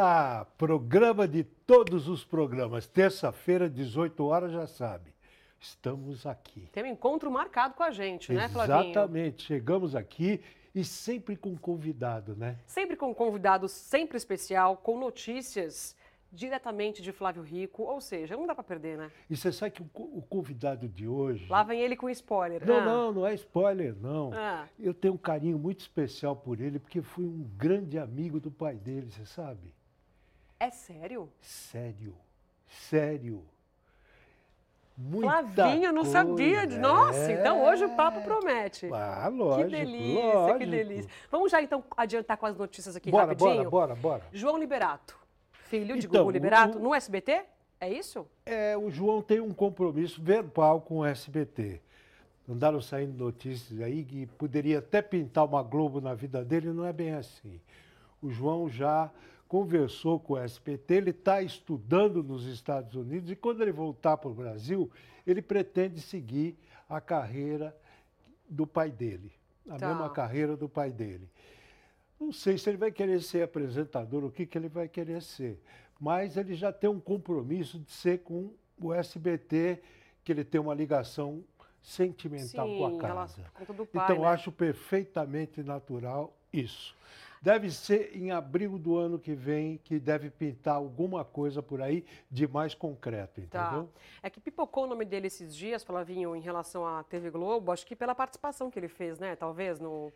lá, programa de todos os programas. Terça-feira, 18 horas, já sabe. Estamos aqui. Tem um encontro marcado com a gente, né, Flavinho? Exatamente. Chegamos aqui e sempre com convidado, né? Sempre com convidado, sempre especial, com notícias diretamente de Flávio Rico, ou seja, não dá para perder, né? E você sabe que o, convidado de hoje... Lá vem ele com spoiler. Não, ah. não, não é spoiler, não. Ah. Eu tenho um carinho muito especial por ele, porque fui um grande amigo do pai dele, você sabe? É sério? Sério, sério. Muita Flavinho, não coisa. sabia. De... Nossa, é... então hoje o papo promete. Ah, lógico. Que delícia, lógico. que delícia. Vamos já então adiantar com as notícias aqui bora, rapidinho? Bora, bora, bora. João Liberato filho de então, Gugu Liberato, o, no SBT? É isso? É, o João tem um compromisso verbal com o SBT. Andaram saindo notícias aí que poderia até pintar uma Globo na vida dele, não é bem assim. O João já conversou com o SBT, ele está estudando nos Estados Unidos e quando ele voltar para o Brasil, ele pretende seguir a carreira do pai dele, a tá. mesma carreira do pai dele. Não sei se ele vai querer ser apresentador, o que, que ele vai querer ser. Mas ele já tem um compromisso de ser com o SBT, que ele tem uma ligação sentimental Sim, com a casa. Com pai, então, né? acho perfeitamente natural isso. Deve ser em abril do ano que vem que deve pintar alguma coisa por aí de mais concreto, tá. entendeu? Tá. É que pipocou o nome dele esses dias, Flavinho, em relação à TV Globo, acho que pela participação que ele fez, né? Talvez no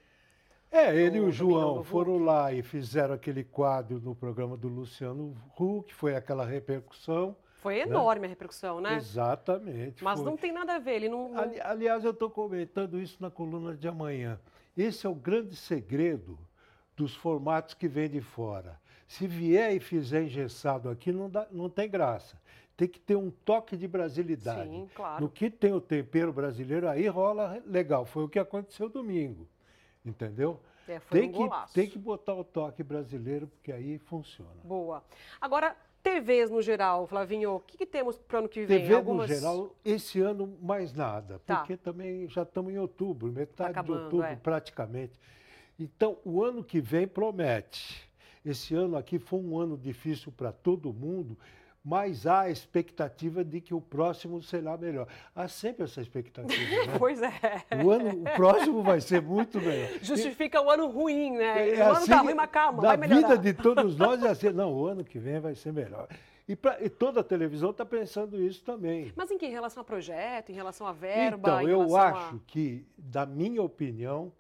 é, ele e o João foram lá e fizeram aquele quadro no programa do Luciano Huck, foi aquela repercussão. Foi né? enorme né? a repercussão, né? Exatamente. Mas foi. não tem nada a ver, ele não. Ali, aliás, eu estou comentando isso na coluna de amanhã. Esse é o grande segredo dos formatos que vêm de fora. Se vier e fizer engessado aqui, não, dá, não tem graça. Tem que ter um toque de brasilidade. Sim, claro. No que tem o tempero brasileiro, aí rola legal. Foi o que aconteceu domingo entendeu? É, tem, um que, tem que botar o toque brasileiro, porque aí funciona. Boa. Agora, TVs no geral, Flavinho, o que, que temos para o ano que vem? TV Algumas... no geral, esse ano mais nada, tá. porque também já estamos em outubro, metade tá acabando, de outubro é. praticamente. Então, o ano que vem promete. Esse ano aqui foi um ano difícil para todo mundo mas há a expectativa de que o próximo será melhor. Há sempre essa expectativa. Né? pois é. O, ano, o próximo vai ser muito melhor. Justifica e, o ano ruim, né? É, o ano está assim, ruim, mas calma, vai melhorar. Na vida de todos nós é assim, não, o ano que vem vai ser melhor. E, pra, e toda a televisão está pensando isso também. Mas em que? Em relação a projeto, em relação a verba? Então, eu acho a... que, da minha opinião,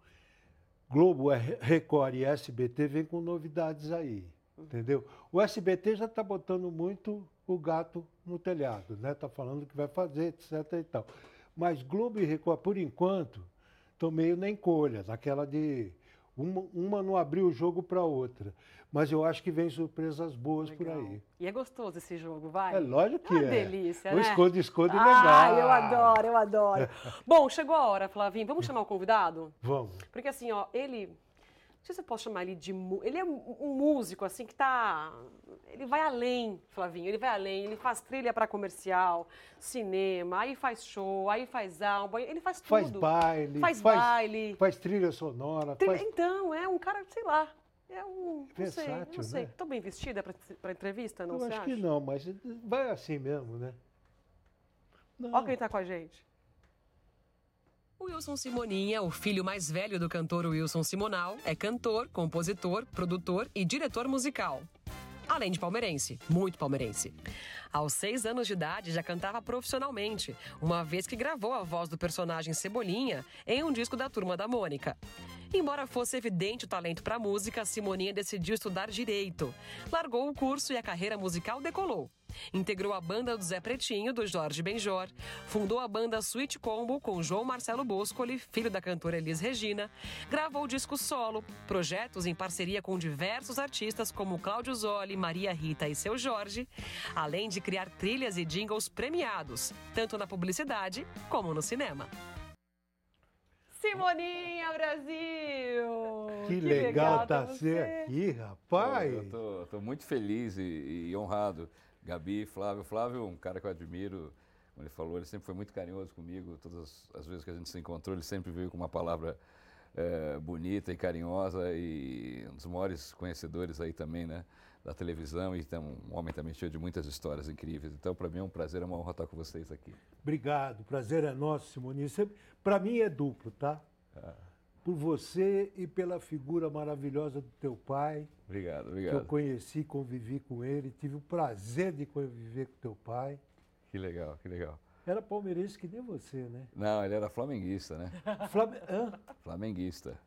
Globo, Record e SBT vêm com novidades aí. Entendeu? O SBT já está botando muito o gato no telhado, né? Está falando que vai fazer, etc. e tal. Mas Globo e Record, por enquanto, estão meio na encolha, naquela de uma, uma não abriu o jogo para outra. Mas eu acho que vem surpresas boas legal. por aí. E é gostoso esse jogo, vai? É lógico que é. é. delícia, o né? esconde, esconde ah, legal. Eu adoro, eu adoro. Bom, chegou a hora, Flavinho. Vamos chamar o convidado? Vamos. Porque assim, ó, ele não sei se eu posso chamar ele de. Ele é um músico, assim, que tá. Ele vai além, Flavinho, ele vai além. Ele faz trilha para comercial, cinema, aí faz show, aí faz álbum, ele faz tudo. Faz baile. Faz, faz baile. Faz trilha sonora. Trilha, faz... Então, é um cara, sei lá. É um. Versátil, não sei, não sei. Né? Tô bem vestida para entrevista, não Eu acho acha? que não, mas vai assim mesmo, né? Olha quem tá com a gente. O Wilson Simoninha, o filho mais velho do cantor Wilson Simonal, é cantor, compositor, produtor e diretor musical. Além de palmeirense, muito palmeirense. Aos seis anos de idade, já cantava profissionalmente, uma vez que gravou a voz do personagem Cebolinha em um disco da Turma da Mônica. Embora fosse evidente o talento para música, Simoninha decidiu estudar direito. Largou o curso e a carreira musical decolou. Integrou a banda do Zé Pretinho, do Jorge Benjor. Fundou a banda Sweet Combo com João Marcelo Boscoli, filho da cantora Elis Regina. Gravou discos solo, projetos em parceria com diversos artistas como Cláudio Zoli, Maria Rita e seu Jorge, além de criar trilhas e jingles premiados, tanto na publicidade como no cinema. Simoninha Brasil! Que, que legal, legal tá ser aqui, rapaz! Eu tô, tô muito feliz e, e honrado Gabi, Flávio. Flávio, um cara que eu admiro, como ele falou, ele sempre foi muito carinhoso comigo. Todas as vezes que a gente se encontrou, ele sempre veio com uma palavra é, bonita e carinhosa e um dos maiores conhecedores aí também, né? da televisão e então, um homem também cheio de muitas histórias incríveis. Então, para mim é um prazer, é uma honra estar com vocês aqui. Obrigado, prazer é nosso, Simone. Para mim é duplo, tá? Ah. Por você e pela figura maravilhosa do teu pai. Obrigado, obrigado. Que eu conheci, convivi com ele, tive o prazer de conviver com teu pai. Que legal, que legal. Era palmeirense que nem você, né? Não, ele era flamenguista, né? Flam... Hã? Flamenguista.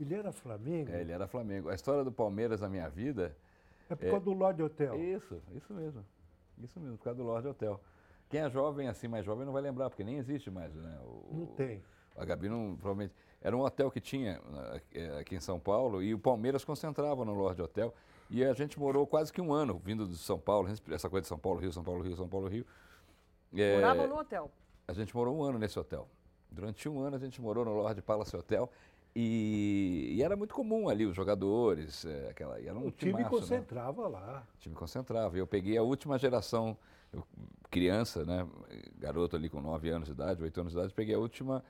Ele era Flamengo? É, ele era Flamengo. A história do Palmeiras na minha vida é por causa é, do Lorde Hotel. Isso, isso mesmo. Isso mesmo, por causa do Lorde Hotel. Quem é jovem, assim, mais jovem, não vai lembrar, porque nem existe mais, né? O, não tem. A Gabi não, provavelmente... Era um hotel que tinha é, aqui em São Paulo e o Palmeiras concentrava no Lorde Hotel. E a gente morou quase que um ano vindo de São Paulo, essa coisa de São Paulo, Rio, São Paulo, Rio, São Paulo, Rio. É, Moravam no hotel? A gente morou um ano nesse hotel. Durante um ano a gente morou no Lorde Palace Hotel e, e, era muito comum ali os jogadores, é, aquela, era um o time timaço, né? concentrava né? lá. O time concentrava. Eu peguei a última geração, eu, criança, né, garoto ali com 9 anos de idade, 8 anos de idade, peguei a última,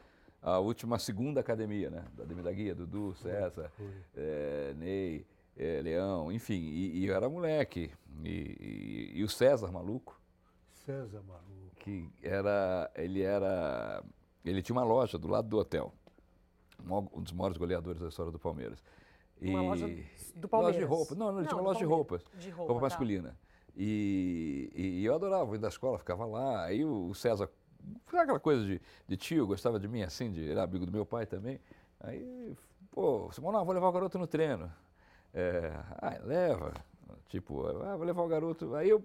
a última segunda academia, né, da Academia da Guia, Dudu, César, é, Ney, é, Leão, enfim, e, e, eu era moleque. E, e, o César maluco. César maluco. Que era, ele era, ele tinha uma loja do lado do hotel um dos maiores goleadores da história do Palmeiras. E uma loja do Palmeiras? Loja de roupa. Não, não, ele tinha uma loja de roupas. De roupa, roupa tá. masculina. E, e, eu adorava ir da escola, ficava lá. Aí o César, aquela coisa de, de tio, gostava de mim assim, de, era amigo do meu pai também. Aí, pô, Simão, não, vou levar o garoto no treino. É, ah, leva. Tipo, ah, vou levar o garoto. Aí eu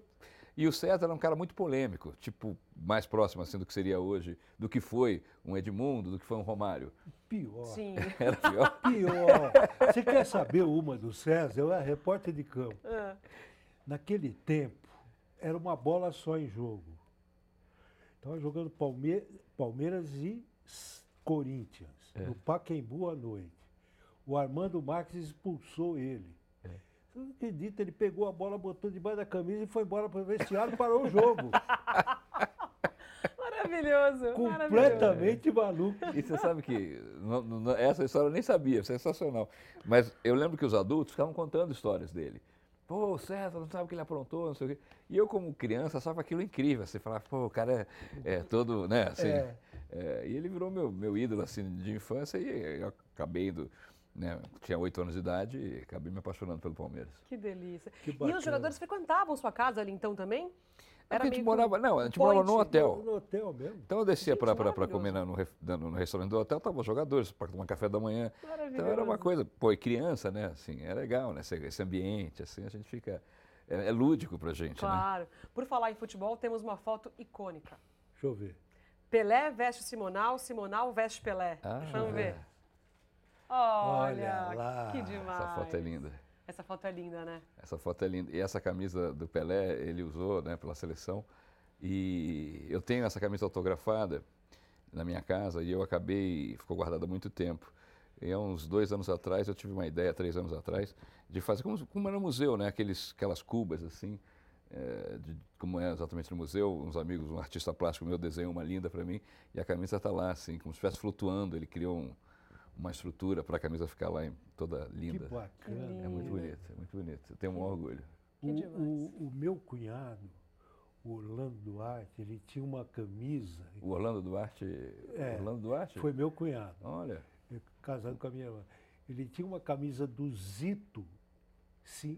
e o César era um cara muito polêmico, tipo, mais próximo assim do que seria hoje, do que foi um Edmundo, do que foi um Romário. Pior. Sim. Era pior? Pior. Você quer saber uma do César? Eu era repórter de campo. É. Naquele tempo, era uma bola só em jogo. Estava jogando Palme Palmeiras e Corinthians, é. no Pacaembu à noite. O Armando Marques expulsou ele. Você não acredita, ele pegou a bola, botou debaixo da camisa e foi embora para o vestiário e parou o jogo. Maravilhoso. Completamente maluco. E você sabe que essa história eu nem sabia, sensacional. Mas eu lembro que os adultos ficavam contando histórias dele. Pô, o César não sabe o que ele aprontou, não sei o quê. E eu, como criança, achava aquilo incrível. Você falava, pô, o cara é, é todo, né, assim. É. É, e ele virou meu, meu ídolo, assim, de infância e eu acabei indo né, tinha oito anos de idade e acabei me apaixonando pelo Palmeiras. Que delícia. Que e os jogadores frequentavam sua casa ali então também? Era a gente morava, não, a gente morava no hotel. No hotel mesmo. Então eu descia para comer no, no, restaurante do hotel, estavam jogadores para tomar café da manhã. Então era uma coisa, pô, e criança, né, assim, é legal, né, esse, ambiente, assim, a gente fica, é, é lúdico pra gente, né? Claro. Né? Por falar em futebol, temos uma foto icônica. Deixa eu ver. Pelé veste Simonal, Simonal veste Pelé. Ah, Vamos ver. É. Olha, Olha lá. que demais. Essa foto é linda. Essa foto é linda, né? Essa foto é linda. E essa camisa do Pelé, ele usou né, pela seleção. E eu tenho essa camisa autografada na minha casa e eu acabei, ficou guardada há muito tempo. E há uns dois anos atrás, eu tive uma ideia, três anos atrás, de fazer como, como era no museu, né? Aqueles, aquelas cubas assim, é, de, como é exatamente no museu. Uns amigos, um artista plástico meu desenhou uma linda para mim e a camisa está lá, assim, como se estivesse flutuando. Ele criou um, uma estrutura para a camisa ficar lá em, toda linda. Que bacana. É muito bonito, é muito bonito. Eu tenho um orgulho. O, o, o, meu cunhado, o Orlando Duarte, ele tinha uma camisa. O Orlando Duarte? É, Orlando Duarte? Foi meu cunhado. Olha. casado com a minha irmã. Ele tinha uma camisa do Zito,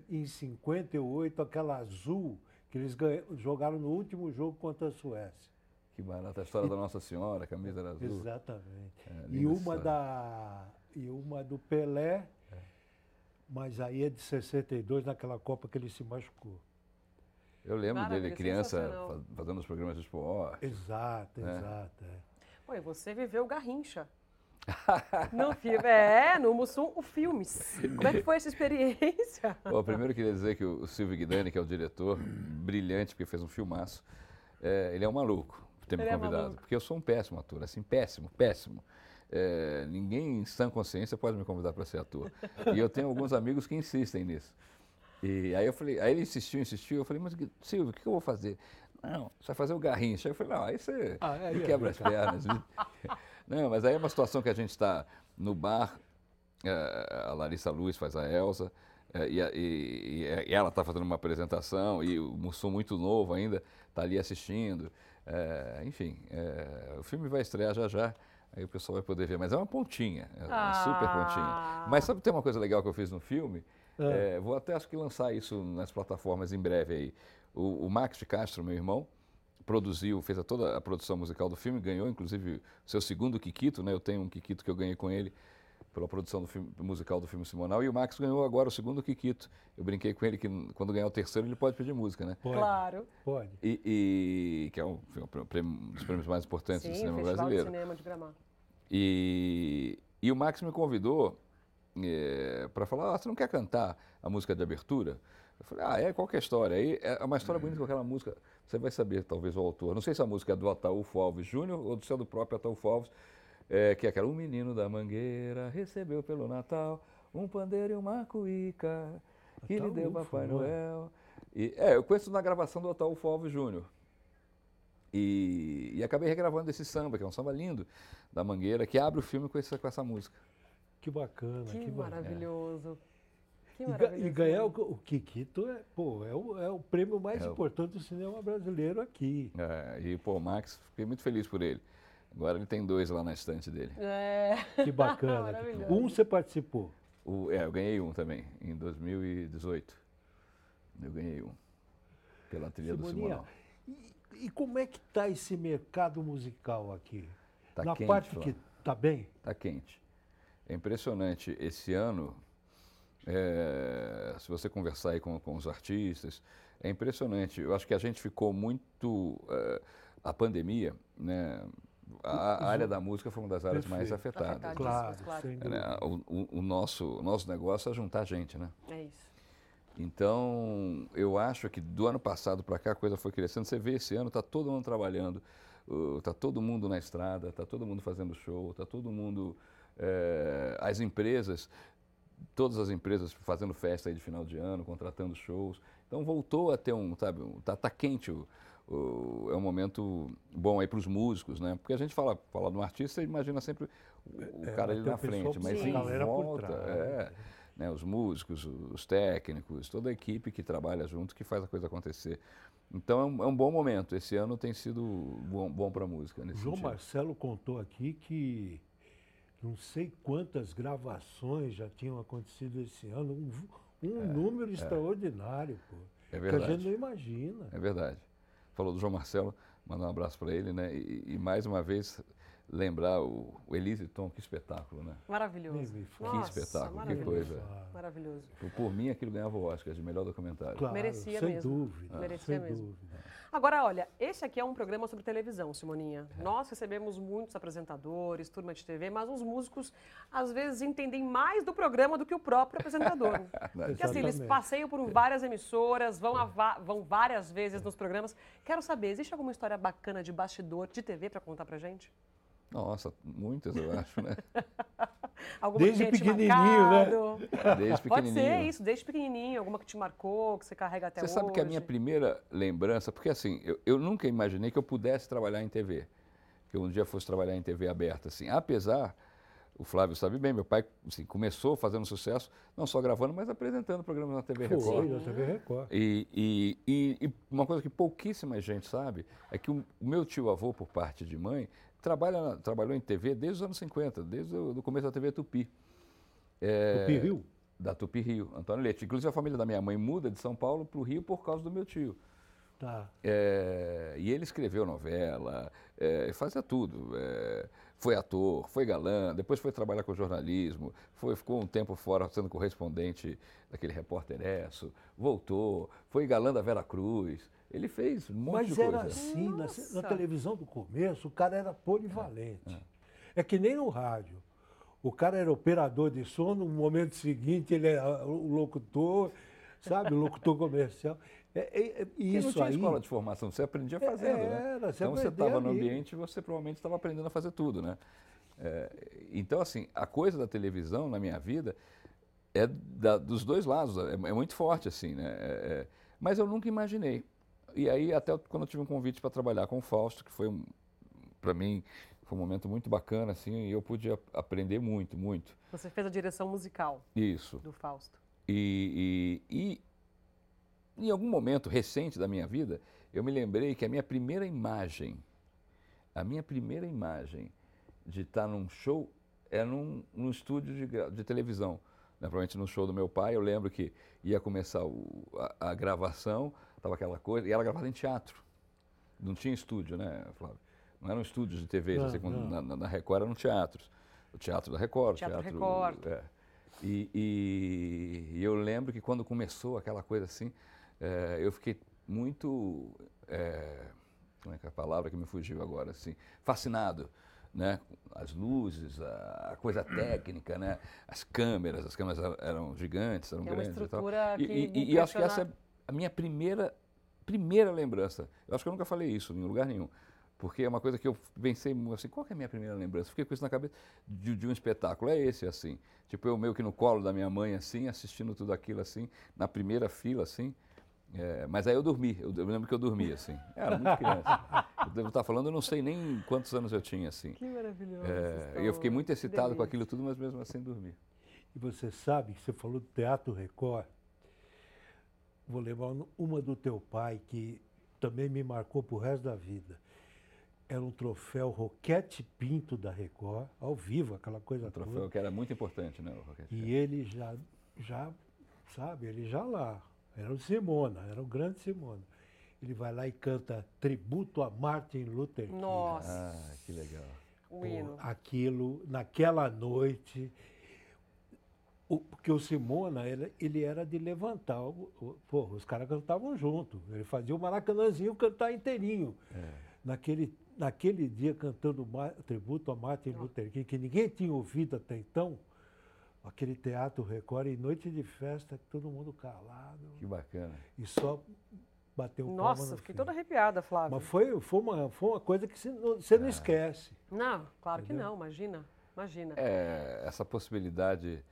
em 58, aquela azul, que eles jogaram no último jogo contra a Suécia. Que barato. A história da Nossa Senhora, a camisa era azul. Exatamente. É, e, uma da, e uma do Pelé, é. mas aí é de 62, naquela Copa que ele se machucou. Eu lembro dele, criança, fazendo os programas de esporte. Exato, né? exato. É. Oi, você viveu Garrincha. no filme, é, no Mussum, o filmes. Como é que foi essa experiência? Bom, primeiro eu queria dizer que o Silvio Guidani, que é o diretor, brilhante, porque fez um filmaço, é, ele é um maluco ter me é convidado. É porque eu sou um péssimo ator, assim, péssimo, péssimo. É, ninguém em sã consciência pode me convidar para ser ator. E eu tenho alguns amigos que insistem nisso. E aí eu falei, aí ele insistiu, insistiu, eu falei, mas Silvio, o que eu vou fazer? Não, você vai fazer o garrincha. Eu falei, não, aí você ah, é, me quebra as pernas. não, mas aí é uma situação que a gente está no bar, é, a Larissa Luz faz a Elsa, É, e, e, e, ela está fazendo uma apresentação e o Mussum muito novo ainda está ali assistindo. É, enfim, é, o filme vai estrear já já, aí o pessoal vai poder ver. Mas é uma pontinha, é uma ah. super pontinha. Mas sabe tem uma coisa legal que eu fiz no filme? É. vou até acho que lançar isso nas plataformas em breve aí. O, o Max de Castro, meu irmão, produziu, fez a, toda a produção musical do filme, ganhou inclusive seu segundo Kikito, né? Eu tenho um Kikito que eu ganhei com ele pela produção do filme, musical do filme Simonal, e o Max ganhou agora o segundo Kikito. Eu brinquei com ele que quando ganhar o terceiro ele pode pedir música, né? Pode. Claro. Pode. E, e que é um, um, prêmio, um, dos prêmios mais importantes Sim, do cinema Festival brasileiro. De cinema de Gramado. E, e o Max me convidou é, para falar, ah, você não quer cantar a música de abertura? Eu falei, ah, é? Qual que é a história? Aí é uma história bonita com aquela música, você vai saber talvez o autor. Não sei se a música é do Ataúfo Alves Júnior ou do seu do próprio Ataúfo Alves, é, que é aquela, um menino da mangueira recebeu pelo Natal um pandeiro e uma cuíca que lhe deu Papai Noel. E, é, eu conheço na gravação do Ataúfo Alves Júnior. E, e, acabei regravando esse samba, que é um samba lindo, da Mangueira, que abre o filme com essa, com essa música. Que bacana, que, que maravilhoso. É. E, e, ganhar o, o Kikito é, pô, é, o, é o prêmio mais é importante do cinema brasileiro aqui. É, e, pô, Max, fiquei muito feliz por ele. Agora ele tem dois lá na estante dele. É. Que bacana. um você participou? O, é, eu ganhei um também, em 2018. Eu ganhei um, pela trilha Simonia, do Simonal. E, e como é que está esse mercado musical aqui? Tá na quente, parte que está bem? Está quente. É impressionante. Esse ano, é, se você conversar aí com, com, os artistas, é impressionante. Eu acho que a gente ficou muito. É, a pandemia, né? A, área da música foi uma das áreas mais afetadas. Claro, claro. É, o, o, nosso, o nosso negócio é juntar gente, né? É isso. Então, eu acho que do ano passado para cá a coisa foi crescendo. Você vê esse ano, está todo mundo trabalhando, está uh, todo mundo na estrada, está todo mundo fazendo show, está todo mundo. É, as empresas todas as empresas fazendo festa aí de final de ano, contratando shows. Então voltou a ter um, sabe, tá, tá quente o, o, é um momento bom aí para os músicos, né? Porque a gente fala, fala de um artista, imagina sempre o, é, cara ali na frente, mas em volta, é, né, os músicos, os técnicos, toda a equipe que trabalha junto, que faz a coisa acontecer. Então é um, é um bom momento. Esse ano tem sido bom, bom para a música. Nesse João sentido. Marcelo contou aqui que não sei quantas gravações já tinham acontecido esse ano, um, um é, número é. extraordinário, pô. É verdade. Que a gente não imagina. É verdade. Falou do João Marcelo, mandar um abraço para ele, né? E, e, mais uma vez lembrar o, o Elise Tom, que espetáculo, né? Maravilhoso. Que Nossa, espetáculo, que coisa. Maravilhoso. Por, por, mim, aquilo ganhava o Oscar de melhor documentário. Claro, Merecia sem mesmo. Dúvida, Merecia sem mesmo. dúvida. Agora, olha, esse aqui é um programa sobre televisão, Simoninha. É. Nós recebemos muitos apresentadores, turma de TV, mas os músicos às vezes entendem mais do programa do que o próprio apresentador. Porque assim, eles passeiam por várias emissoras, vão, vão várias vezes nos programas. Quero saber, existe alguma história bacana de bastidor de TV para contar pra gente? Nossa, muitas eu acho, né? Alguma desde que pequenininho, né? Desde pequenininho. Pode ser isso, desde pequenininho, alguma que te marcou, que você carrega até você hoje. Você sabe que a minha primeira lembrança, porque assim, eu, eu, nunca imaginei que eu pudesse trabalhar em TV, que eu um dia fosse trabalhar em TV aberta, assim, apesar, o Flávio sabe bem, meu pai assim, começou fazendo sucesso, não só gravando, mas apresentando programas na TV Record. Foi, na TV Record. E, e, e, e, uma coisa que pouquíssima gente sabe é que o, o meu tio-avô, por parte de mãe, trabalha, trabalhou em TV desde os anos 50, desde o começo da TV Tupi. É, Tupi Rio? Da Tupi Rio, Antônio Leite. Inclusive a família da minha mãe muda de São Paulo para o Rio por causa do meu tio. Tá. É, e ele escreveu novela, é, fazia tudo. É, foi ator, foi galã, depois foi trabalhar com jornalismo, foi, ficou um tempo fora sendo correspondente daquele repórter Esso, voltou, foi galã da Vera Cruz. Ele fez um monte Mas de coisa. Mas era assim, na, na, televisão do começo, o cara era polivalente. É, é. é, que nem no rádio. O cara era operador de som, no momento seguinte ele era o locutor, sabe, o locutor comercial. É, é, é isso não tinha aí, escola de formação, você aprendia é, fazendo, né? era? Você então você estava no ambiente e você provavelmente estava aprendendo a fazer tudo, né? É, então, assim, a coisa da televisão na minha vida é da, dos dois lados, é, é, muito forte, assim, né? mas eu nunca imaginei. E aí, até quando eu tive um convite para trabalhar com o Fausto, que foi, um, para mim, foi um momento muito bacana, assim, e eu pude aprender muito, muito. Você fez a direção musical Isso. do Fausto. E, e, e em algum momento recente da minha vida, eu me lembrei que a minha primeira imagem, a minha primeira imagem de estar num show era num, num estúdio de, de televisão. Né? Provavelmente no show do meu pai, eu lembro que ia começar o, a, a, gravação, estava aquela coisa, e ela gravava em teatro. Não tinha estúdio, né, Flávio? Não eram estúdios de TV, não, assim, na, na, Record eram teatros. O Teatro da Record, Teatro, teatro Record. É. E, e, e, eu lembro que quando começou aquela coisa assim, é, eu fiquei muito. É, como é que é a palavra que me fugiu agora? Assim, fascinado né? As luzes, a, coisa técnica, né? As câmeras, as câmeras eram gigantes, eram é grandes e tal. E, e, e acho que essa é a minha primeira, primeira lembrança. Eu acho que eu nunca falei isso em lugar nenhum. Porque é uma coisa que eu pensei assim, qual é a minha primeira lembrança? Fiquei com isso na cabeça de, de, um espetáculo. É esse, assim. Tipo, eu meio que no colo da minha mãe, assim, assistindo tudo aquilo, assim, na primeira fila, assim. É, mas aí eu dormi, eu, eu, lembro que eu dormi, assim. Eu era muito criança. Eu devo estar falando, eu não sei nem quantos anos eu tinha, assim. Que maravilhoso. É, e eu fiquei muito excitado com aquilo tudo, mas mesmo assim dormi. E você sabe que você falou do Teatro Record. Vou levar uma do teu pai, que também me marcou pro resto da vida. Era um troféu Roquete Pinto da Record, ao vivo, aquela coisa um troféu toda. que era muito importante, né, o Roquete E ele já, já, sabe, ele já lá, era o Simona, era o grande Simona. Ele vai lá e canta tributo a Martin Luther King. Nossa! Ah, que legal. O hino. Aquilo, naquela noite, o, porque o Simona, ele, ele era de levantar. O, o, porra, os caras cantavam junto. Ele fazia o Maracanãzinho cantar inteirinho. É. Naquele, naquele dia, cantando tributo a Martin Luther King, que ninguém tinha ouvido até então aquele teatro Record em noite de festa, todo mundo calado. Que bacana. E só bateu o Nossa, fiquei toda arrepiada, Flávio. Mas foi, foi, uma, foi uma coisa que você não, é. esquece. Não, claro Entendeu? que não, imagina, imagina. É, essa possibilidade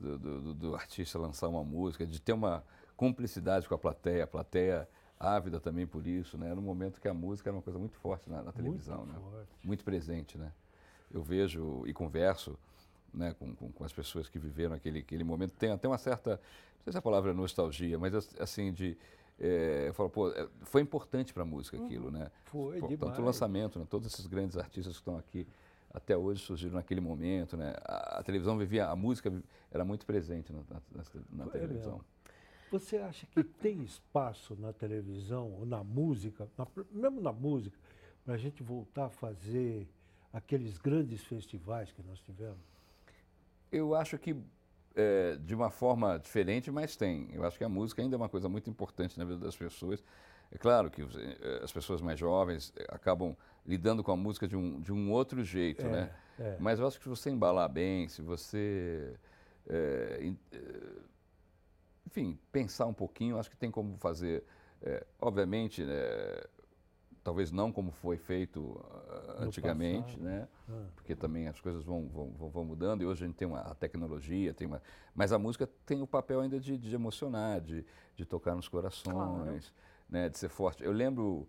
do, do, do, artista lançar uma música, de ter uma cumplicidade com a plateia, a plateia ávida também por isso, né? Era um momento que a música era uma coisa muito forte na, na televisão, muito né? Forte. Muito presente, né? Eu vejo e converso né, com, com, com, as pessoas que viveram aquele, aquele momento. Tem até uma certa, não sei se a palavra é nostalgia, mas assim, de é, eu falo, pô, é, foi importante para a música uhum. aquilo, né? Foi, pô, demais. Tanto o lançamento, né? todos esses grandes artistas que estão aqui até hoje surgiram naquele momento, né? A, a televisão vivia, a música era muito presente na, na, na televisão. Mesmo. Você acha que tem espaço na televisão ou na música, na, mesmo na música, para a gente voltar a fazer aqueles grandes festivais que nós tivemos? Eu acho que é, de uma forma diferente, mas tem. Eu acho que a música ainda é uma coisa muito importante na vida das pessoas. É claro que é, as pessoas mais jovens é, acabam lidando com a música de um, de um outro jeito, é, né? É. Mas eu acho que se você embalar bem, se você, é, enfim, pensar um pouquinho, acho que tem como fazer. obviamente, né, talvez não como foi feito uh, antigamente, né? Ah. Porque também as coisas vão, vão, vão, mudando e hoje a gente tem uma a tecnologia, tem uma, mas a música tem o papel ainda de, de emocionar, de, de tocar nos corações, claro. Né? De ser forte. Eu lembro,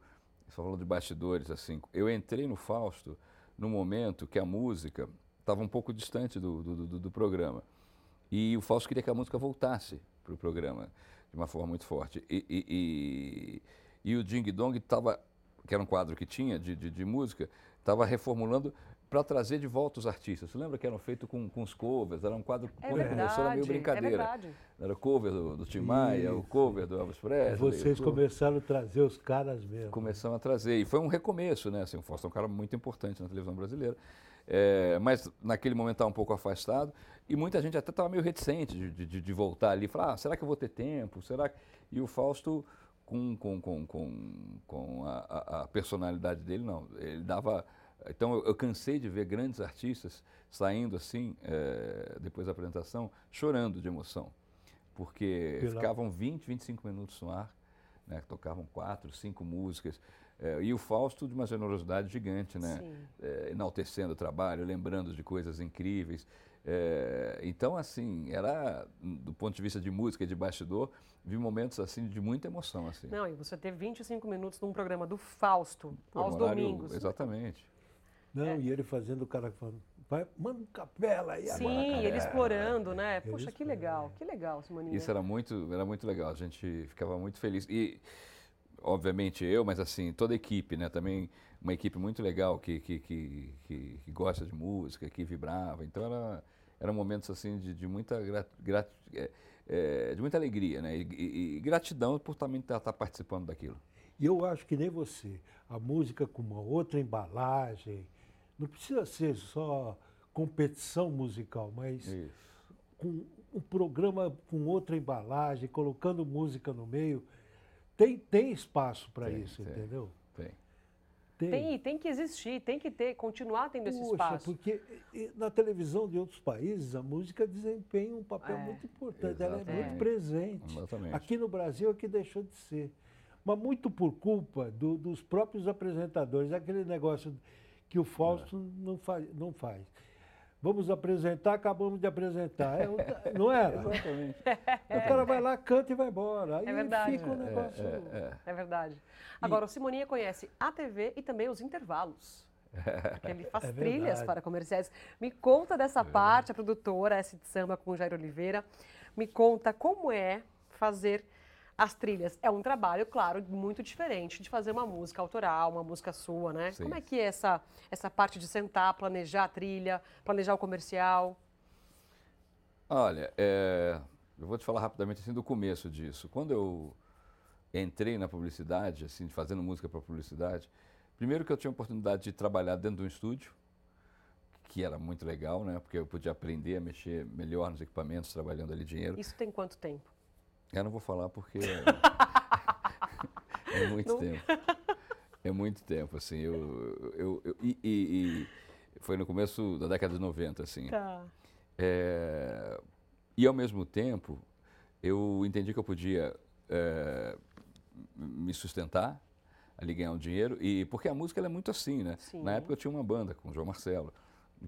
você falou de bastidores assim, eu entrei no Fausto no momento que a música estava um pouco distante do, do, do, do programa e o Fausto queria que a música voltasse para o programa de uma forma muito forte e, e, e, e o Ding Dong estava que era um quadro que tinha de, de, de música, estava reformulando para trazer de volta os artistas. Você lembra que eram feitos com, com os covers? Era um quadro é quando verdade, começou era meio brincadeira. É era cover do, do Tim Maia, o cover do Elvis Presley. Vocês começaram a trazer os caras mesmo. Começaram a trazer. E foi um recomeço, né? Assim, o Fausto é um cara muito importante na televisão brasileira. É, mas naquele momento estava um pouco afastado. E muita gente até estava meio reticente de, de, de, voltar ali. Falar, ah, será que eu vou ter tempo? Será que... E o Fausto com, com, com, com, com a, a, personalidade dele, não. Ele dava. Então eu, eu, cansei de ver grandes artistas saindo assim, é, depois da apresentação, chorando de emoção. Porque Pela... ficavam 20, 25 minutos no ar, né, tocavam quatro, cinco músicas. É, e o Fausto de uma generosidade gigante, né? É, enaltecendo o trabalho, lembrando de coisas incríveis. É, então, assim, era, do ponto de vista de música e de bastidor, vi momentos assim de muita emoção. Assim. Não, e você ter 25 minutos num programa do Fausto, Pô, aos horário, domingos. Exatamente. Não, é. e ele fazendo o cara Vai, manda um capela aí Sim, agora. ele explorando, né? Ele Poxa, que legal, que legal, Simoninha. Isso era muito, era muito legal, a gente ficava muito feliz. E, obviamente, eu, mas assim, toda a equipe, né? Também uma equipe muito legal que, que, que, que, que gosta de música, que vibrava. Então, era, eram momentos, assim, de, de muita é, é, de muita alegria, né? E, e- e gratidão por também estar, estar participando daquilo. E eu acho que nem você. A música com uma outra embalagem. Não precisa ser só competição musical, mas Isso. com um programa com outra embalagem, colocando música no meio. Tem, tem espaço para Tem, isso, tem. entendeu? Tem. Tem, tem que existir, tem que ter, continuar tendo esse Poxa, espaço. porque na televisão de outros países a música desempenha um papel É. muito importante, ela é Exatamente. muito presente. Exatamente. Aqui no Brasil é que deixou de ser. Mas muito por culpa do- dos próprios apresentadores, aquele negócio que o Fausto não, faz, não faz. Vamos apresentar, acabamos de apresentar. É não era? Exatamente. O cara vai lá, canta e vai embora. Aí É verdade. fica um negócio. É verdade. Agora, o Simoninha conhece a TV e também os intervalos. Porque ele faz É trilhas para comerciais. Me conta dessa parte, a produtora S de Samba com o Jair Oliveira. Me conta como é fazer as trilhas. É um trabalho, claro, muito diferente de fazer uma música autoral, uma música sua, né? Sim. Como é que é essa, essa parte de sentar, planejar a trilha, planejar o comercial? Olha, é, eu vou te falar rapidamente assim do começo disso. Quando eu entrei na publicidade, assim, fazendo música para publicidade, primeiro que eu tinha a oportunidade de trabalhar dentro de um estúdio, que era muito legal, né? Porque eu podia aprender a mexer melhor nos equipamentos, trabalhando ali dinheiro. Isso tem quanto tempo? Eu não vou falar porque é muito tempo. É muito tempo, assim. Eu, eu, eu- e, e- e foi no começo da década de 90, assim. Tá. É, e ao mesmo tempo, eu entendi que eu podia é, me sustentar, ali ganhar um dinheiro, e porque a música é muito assim, né? Sim. Na época eu tinha uma banda com o João Marcelo.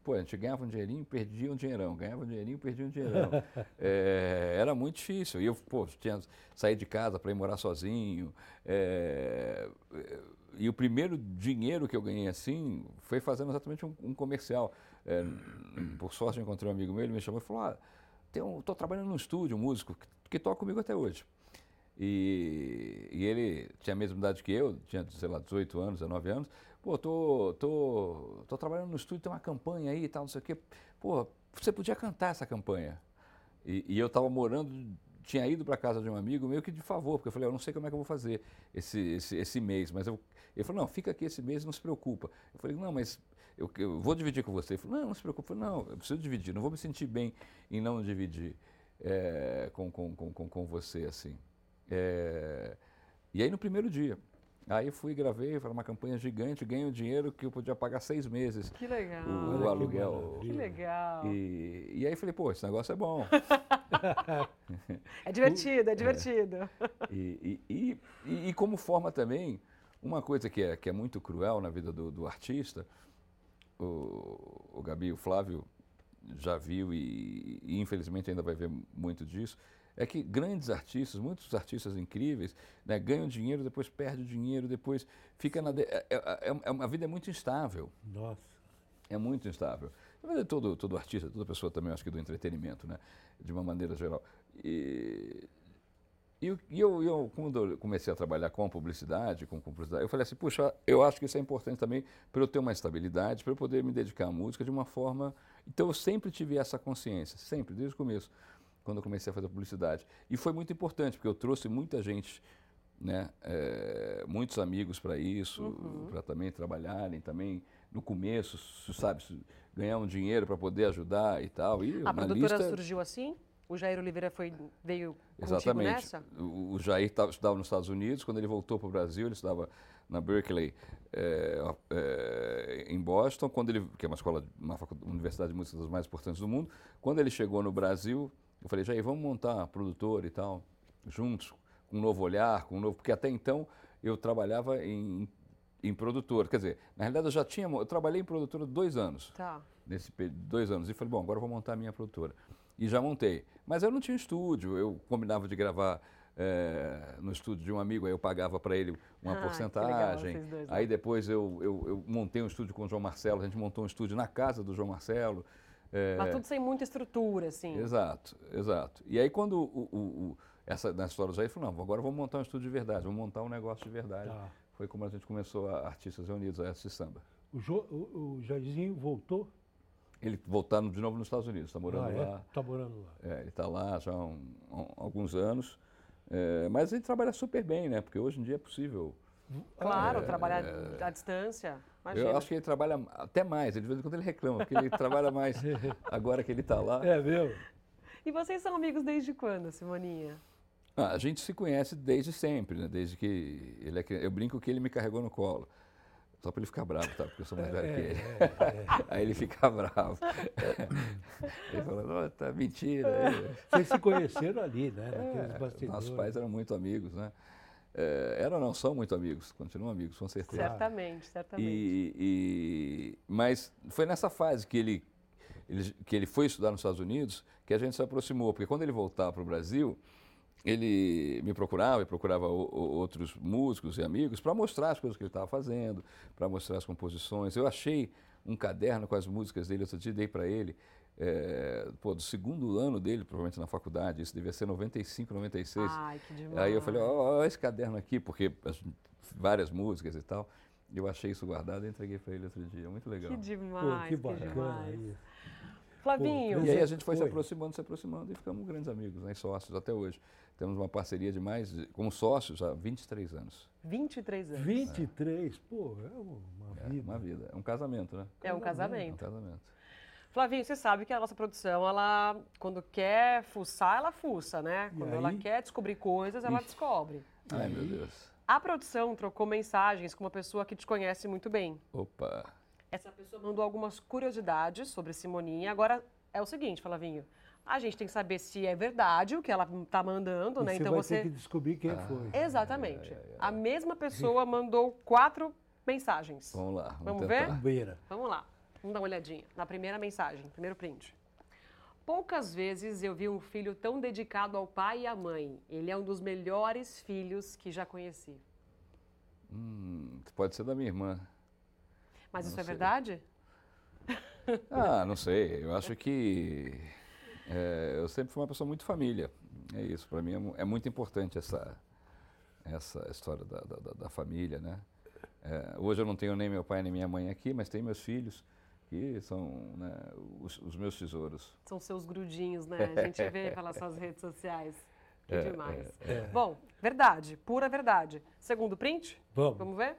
Pô, a gente ganhava um dinheirinho, perdia um dinheirão, ganhava um dinheirinho, perdia um dinheirão. É, era muito difícil. E eu, pô, tinha sair de casa para ir morar sozinho. é, e o primeiro dinheiro que eu ganhei assim foi fazendo exatamente um, um comercial. É, por sorte, eu encontrei um amigo meu, ele me chamou e falou: ah, estou trabalhando num estúdio, um músico, que, que toca comigo até hoje. E, e ele tinha a mesma idade que eu, tinha, sei lá, 18 anos, 19 anos. Pô, tô, tô, tô trabalhando no estúdio, tem uma campanha aí e tal, não sei o quê. Pô, você podia cantar essa campanha. E, e eu estava morando, tinha ido para casa de um amigo meio que de favor, porque eu falei, eu não sei como é que eu vou fazer esse, esse, esse mês, mas eu, ele falou, não, fica aqui esse mês, não se preocupa. Eu falei, não, mas eu, eu vou dividir com você. Ele falou, não, não se preocupa. Não, eu preciso dividir, não vou me sentir bem em não dividir com, com, com, com, com você, assim. Eh, e aí no primeiro dia, aí fui, gravei, foi uma campanha gigante, ganhei o dinheiro que eu podia pagar seis meses Que legal. o, Olha o que aluguel. Que legal. E, e aí falei, pô, esse negócio é bom. É divertido, é divertido. E, e, e, e- e como forma também, uma coisa que é, que é muito cruel na vida do, do artista, o, o Gabi, o Flávio já viu e, e infelizmente ainda vai ver muito disso, é que grandes artistas, muitos artistas incríveis, né, ganham dinheiro, depois perdem o dinheiro, depois fica na... de- é, é, é uma vida é muito instável. Nossa. É muito instável. Na verdade, todo, todo artista, toda pessoa também, acho que do entretenimento, né? De uma maneira geral. E, e eu, e eu, eu, quando eu comecei a trabalhar com publicidade, com publicidade, eu falei assim, puxa, eu acho que isso é importante também para eu ter uma estabilidade, para eu poder me dedicar à música de uma forma... Então, eu sempre tive essa consciência, sempre, desde o começo, quando eu comecei a fazer publicidade. E foi muito importante, porque eu trouxe muita gente, né, eh, muitos amigos para isso, para também trabalharem, também no começo, sabe, ganhar um dinheiro para poder ajudar e tal. E A produtora lista- surgiu assim? O Jair Oliveira foi, veio Exatamente. nessa? O, o Jair tava, estudava nos Estados Unidos, quando ele voltou para o Brasil, ele estudava na Berkeley, eh, eh, em Boston, quando ele, que é uma escola, uma, facu- uma universidade de música das mais importantes do mundo. Quando ele chegou no Brasil, eu falei, Jair, vamos montar a produtora e tal, juntos, com um novo olhar, com um novo... Porque até então eu trabalhava em, em produtora. Quer dizer, na realidade eu já tinha... Eu trabalhei em produtora dois anos Tá. nesse período, dois anos. E falei, bom, agora eu vou montar a minha produtora. E já montei. Mas eu não tinha estúdio, eu combinava de gravar é, no estúdio de um amigo, aí eu pagava para ele uma Ah, porcentagem. legal, dois, né? aí depois eu, eu, eu montei um estúdio com o João Marcelo, a gente montou um estúdio na casa do João Marcelo. É, Mas tudo sem muita estrutura, assim. Exato, exato. E aí quando o, o- o- essa, na história do Jair, falou, não, agora vamos montar um estúdio de verdade, vamos montar um negócio de verdade. Tá. Foi como a gente começou a Artistas Reunidos, a esse samba. O, Jo- o, o Jairzinho voltou? Ele voltando de novo nos Estados Unidos, está morando ah, é? lá. Tá morando lá. É, ele está lá já há um- um- alguns anos. É, mas ele trabalha super bem, né? Porque hoje em dia é possível. Claro, trabalhar à distância. Imagina. Eu acho que ele trabalha até mais. De vez em quando ele reclama, porque ele trabalha mais agora que ele está lá. É mesmo? E vocês são amigos desde quando, Simoninha? Ah, a gente se conhece desde sempre, né? Desde que ele é, eu brinco que ele me carregou no colo. Só para ele ficar bravo, tá? Porque eu sou mais velho que ele. Aí ele fica bravo. ele fala, "Ô, tá mentira. Vocês se conheceram ali, né? Naqueles É, bastidores. nossos pais eram muito amigos, né? É, eram, não, são muito amigos, continuam amigos, com certeza. Certamente, certamente. E, e- mas foi nessa fase que ele, ele- que ele foi estudar nos Estados Unidos que a gente se aproximou, porque quando ele voltava para o Brasil, ele me procurava e procurava o- o- outros músicos e amigos para mostrar as coisas que ele estava fazendo, para mostrar as composições. Eu achei um caderno com as músicas dele, outro dia dei para ele, é, pô, do segundo ano dele, provavelmente na faculdade, isso devia ser 95, 96. Ai, que demais. Aí eu falei, ó, ó, esse caderno aqui, porque as- várias músicas e tal. Eu achei isso guardado e entreguei para ele outro dia. Muito legal. Que Pô, demais, que que, bacana demais. isso. Flavinho, E aí a gente foi se Foi. aproximando, se aproximando e ficamos grandes amigos, né, e sócios até hoje. Temos uma parceria de mais, de- como sócios há 23 anos. 23 anos. 23, pô, é uma É vida. uma vida, é um casamento, né? É um É um casamento. Flavinho, você sabe que a nossa produção, ela, quando quer fuçar, ela fuça, né? E Quando ela quer descobrir coisas, ela descobre. Ai, meu Deus. A produção trocou mensagens com uma pessoa que te conhece muito bem. Opa. Essa pessoa mandou algumas curiosidades sobre Simoninha. Agora é o seguinte, Flavinho. A gente tem que saber se é verdade o que ela tá mandando, E né? você Então vai você. ter que descobrir quem foi. Exatamente. A mesma pessoa mandou quatro mensagens. Vamos lá. Vamos, Vamos ver? Beira. Vamos lá. Vamos dar uma olhadinha. Na primeira mensagem, primeiro print. Poucas vezes eu vi um filho tão dedicado ao pai e à mãe. Ele é um dos melhores filhos que já conheci. Hum, pode ser da minha irmã. Mas Não isso é sei. verdade? Ah, não sei. Eu acho que é, eu sempre fui uma pessoa muito família. É isso. Para mim é, é muito importante essa essa história da, da- da- da família, né? É, hoje eu não tenho nem meu pai nem minha mãe aqui, mas tenho meus filhos que são né, os, os meus tesouros. São seus grudinhos, né? A gente vê pelas suas redes sociais. Que É, demais. é. Bom, verdade, pura verdade. Segundo print, Vamos. vamos ver?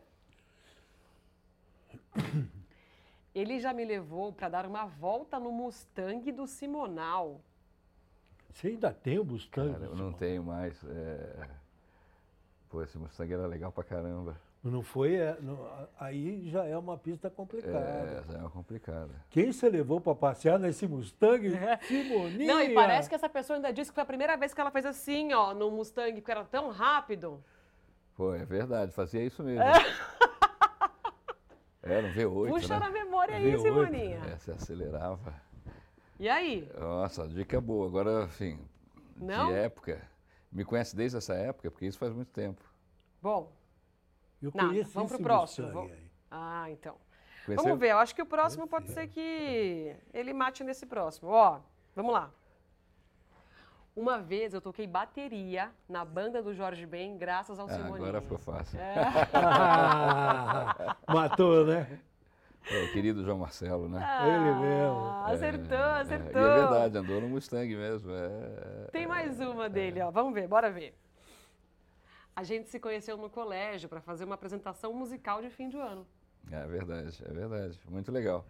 Ele já me levou para dar uma volta no Mustang do Simonal. Você ainda tem o Mustang? Cara, eu não tenho mais. é, Pô, esse Mustang era legal pra caramba. Não foi? é, não, a- aí já é uma pista complicada. É, já é complicado. Quem você levou para passear nesse Mustang? Simoninha! Não, e parece que essa pessoa ainda disse que foi a primeira vez que ela fez assim, ó, no Mustang, porque era tão rápido. Pô, é verdade, fazia isso mesmo. Era um V8, Puxa na né? memória aí, V8, Simoninha. É, você acelerava. E aí? Nossa, dica boa. Agora, assim, Não? de época. Me conhece desde essa época, porque isso faz muito tempo. Bom, Eu Nada, conheci vamos pro esse próximo, vamos- ah, então. Conheceu? Vamos ver, eu acho que o próximo pode ser que ele mate nesse próximo. Ó, vamos lá. Uma vez eu toquei bateria na banda do Jorge Ben, graças ao Ah, Simoninha. agora ficou fácil. É. Ah, matou, né? É, o querido João Marcelo, né? Ele mesmo. Ah, acertou, É, acertou. E é verdade, andou no Mustang mesmo. É, Tem mais uma dele, ó. Vamos ver, bora ver. A gente se conheceu no colégio para fazer uma apresentação musical de fim de ano. é verdade, é verdade. Muito legal.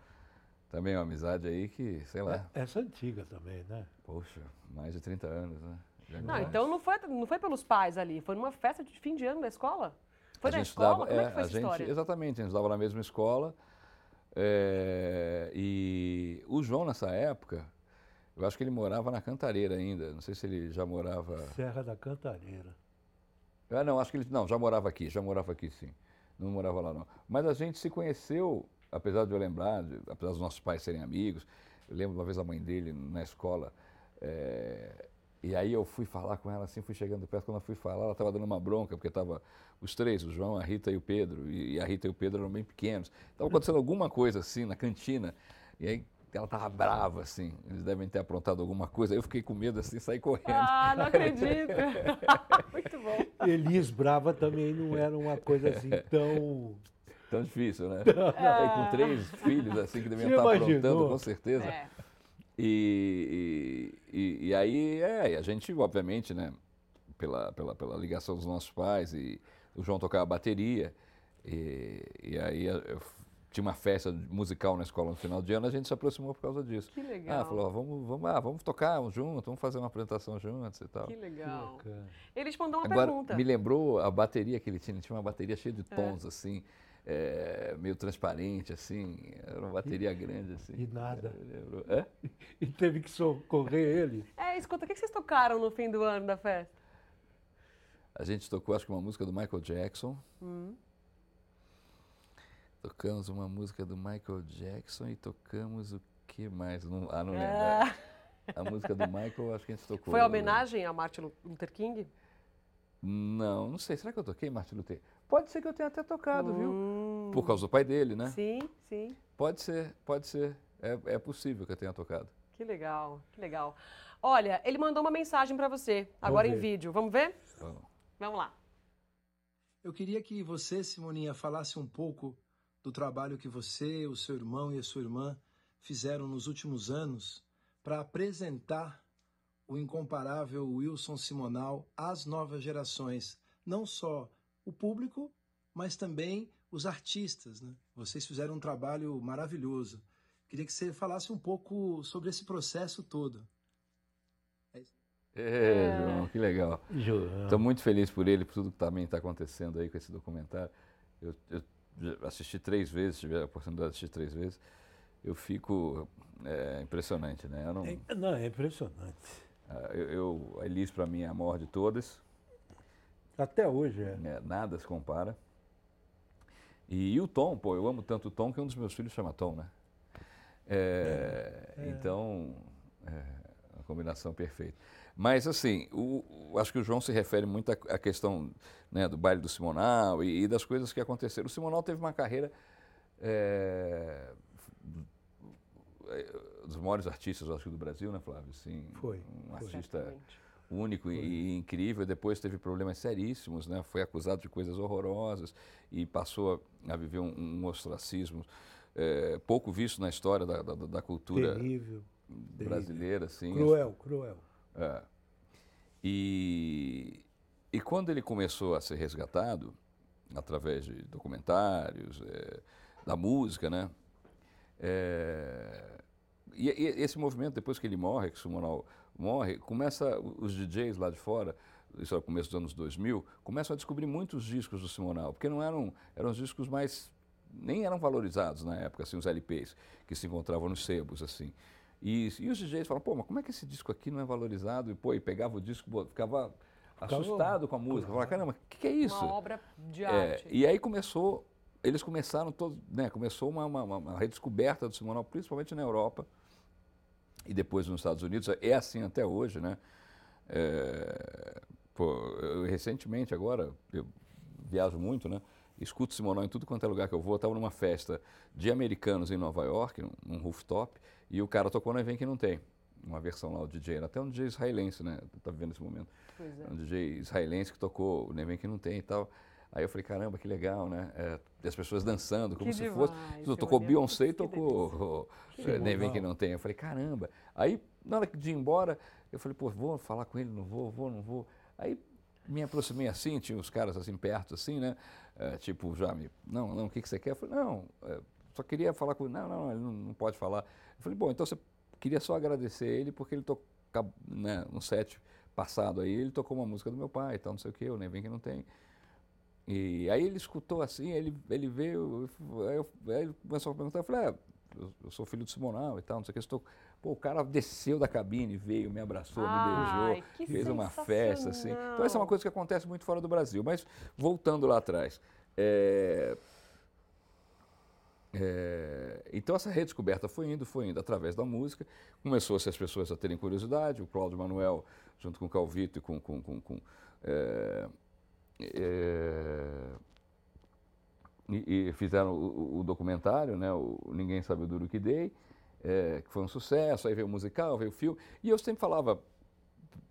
Também uma amizade aí que, sei lá, Essa antiga também, né? poxa, mais de 30 anos, né? Já Não, então não foi, não foi pelos pais ali, foi numa festa de fim de ano da escola? Foi A na gente escola? estudava- Como é que foi a essa gente- história? Exatamente, a gente estudava na mesma escola. é, e o João, nessa época, eu acho que ele morava na Cantareira ainda. Não sei se ele já morava. Serra da Cantareira. Ah, não, acho que ele. Não, já morava aqui, já morava aqui sim. Não morava lá, não. Mas a gente se conheceu, apesar de eu lembrar, de- apesar dos nossos pais serem amigos. Eu lembro uma vez a mãe dele na escola. é, E aí eu fui falar com ela assim, fui chegando perto, quando eu fui falar, ela estava dando uma bronca, porque estava os três, o João, a Rita e o Pedro, e a Rita e o Pedro eram bem pequenos. Estava acontecendo alguma coisa assim na cantina, e aí ela estava brava, assim, eles devem ter aprontado alguma coisa, aí eu fiquei com medo, assim, saí correndo. Ah, não acredito! Muito bom. Elis brava também não era uma coisa assim tão... Tão difícil, né? É. com três filhos, assim, que deviam Você estar imaginou? aprontando, com certeza. É. E, e, e, aí, é, a gente, obviamente, né, pela, pela, pela ligação dos nossos pais, e o João tocava bateria, e, e aí eu, tinha uma festa musical na escola no final de ano, a gente se aproximou por causa disso. Que legal. Ah, falou, vamos, vamos, ah, vamos tocar juntos, vamos fazer uma apresentação juntos e tal. Que legal. Que Eles mandou uma Agora, pergunta. Me lembrou a bateria que ele tinha, ele tinha uma bateria cheia de é. tons, é. assim, é, meio transparente, assim, era uma bateria e, grande, assim. E nada. É? E teve que socorrer ele. É, escuta, o que vocês tocaram no fim do ano da festa? A gente tocou, acho que uma música do Michael Jackson. Hum. Tocamos uma música do Michael Jackson e tocamos o que mais? Não, ah, não lembro. Ah. A música do Michael, acho que a gente tocou. Foi a homenagem a Martin Luther King? Não, não sei. Será que eu toquei Martin Luther? Pode ser que eu tenha até tocado, hum. viu? Por causa do pai dele, né? Sim, sim. Pode ser, pode ser. É, é possível que eu tenha tocado. Que legal, que legal. Olha, ele mandou uma mensagem para você, agora em vídeo. Vamos ver? Vamos. Vamos lá. Eu queria que você, Simoninha, falasse um pouco do trabalho que você, o seu irmão e a sua irmã fizeram nos últimos anos para apresentar o incomparável Wilson Simonal às novas gerações, não só o público, mas também os artistas. Né? Vocês fizeram um trabalho maravilhoso. Queria que você falasse um pouco sobre esse processo todo. É, é João, que legal. Estou muito feliz por ele, por tudo que também está acontecendo aí com esse documentário. Eu, eu, assisti três vezes, tive a oportunidade de assistir três vezes. Eu fico é, impressionante, né? não, é, não, é impressionante. Ah, eu, eu, a Elis, para mim, é a maior de todas. Até hoje é. é. Nada se compara. E, e, o Tom, pô, eu amo tanto o Tom que um dos meus filhos chama Tom, né? É, é, então, é uma combinação perfeita. Mas, assim, o, o, acho que o João se refere muito à, à questão né, do baile do Simonal e, e, das coisas que aconteceram. O Simonal teve uma carreira é, dos maiores artistas, acho que, do Brasil, né, Flávio? Sim, foi. Um foi. artista único e, e, incrível. Depois teve problemas seríssimos, né? Foi acusado de coisas horrorosas e passou a, a viver um, um ostracismo é, pouco visto na história da, da, da cultura terrível, brasileira, assim. Cruel, cruel. É. E, e quando ele começou a ser resgatado através de documentários, é, da música, né? É, e, e, esse movimento, depois que ele morre, que Sumonal morre, começa os DJs lá de fora, isso é o começo dos anos 2000, começam a descobrir muitos discos do Simonal, porque não eram, eram os discos mais, nem eram valorizados na época, assim, os LPs, que se encontravam nos sebos, assim. E, e os DJs falam, pô, mas como é que esse disco aqui não é valorizado? E, pô, e pegava o disco, ficava assustado com a música, falava, caramba, o que, que, é isso? Uma obra de é, arte. E aí começou, eles começaram todos, né, começou uma, uma, uma redescoberta do Simonal, principalmente na Europa, e depois nos Estados Unidos. É assim até hoje, né? É, pô, eu, recentemente agora, eu viajo muito, né? Escuto Simonal em tudo quanto é lugar que eu vou. Eu estava numa festa de americanos em Nova York, num rooftop, e o cara tocou no evento que não tem. Uma versão lá, o DJ, até um DJ israelense, né? Tá vendo nesse momento. É. Um DJ israelense que tocou no evento que não tem e tal. Aí eu falei, caramba, que legal, né? É, as pessoas dançando, como que se demais, fosse. Tocou Beyoncé e tocou é, Vem Que Não Tem. Eu falei, caramba. Aí, na hora de ir embora, eu falei, pô, vou falar com ele, não vou, vou, não vou. Aí me aproximei assim, tinha os caras assim perto, assim, né? É, tipo, já me. Não, não, o que, que você quer? Eu falei, não, é, só queria falar com ele. Não, não, ele não, não, pode falar. Eu falei, bom, então você queria só agradecer ele porque ele tocou né, no set passado aí, ele tocou uma música do meu pai e tal, não sei o quê, eu nem vem que não tem. E aí ele escutou assim, ele, ele veio, aí, eu, aí ele começou a perguntar, eu falei, ah, eu, eu, sou filho do Simonal e tal, não sei o que, estou... Pô, o cara desceu da cabine, veio, me abraçou, Ai, me beijou, fez uma festa, assim. Então essa é uma coisa que acontece muito fora do Brasil. Mas voltando lá atrás, é... É, então essa redescoberta foi indo, foi indo através da música. Começou-se as pessoas a terem curiosidade. O Cláudio Manuel, junto com o Calvito e com, com, com, com é, é, e, e, fizeram o, o, documentário, né, o Ninguém Sabe o Duro Que Dei, é, que foi um sucesso. Aí veio o musical, veio o filme. E eu sempre falava,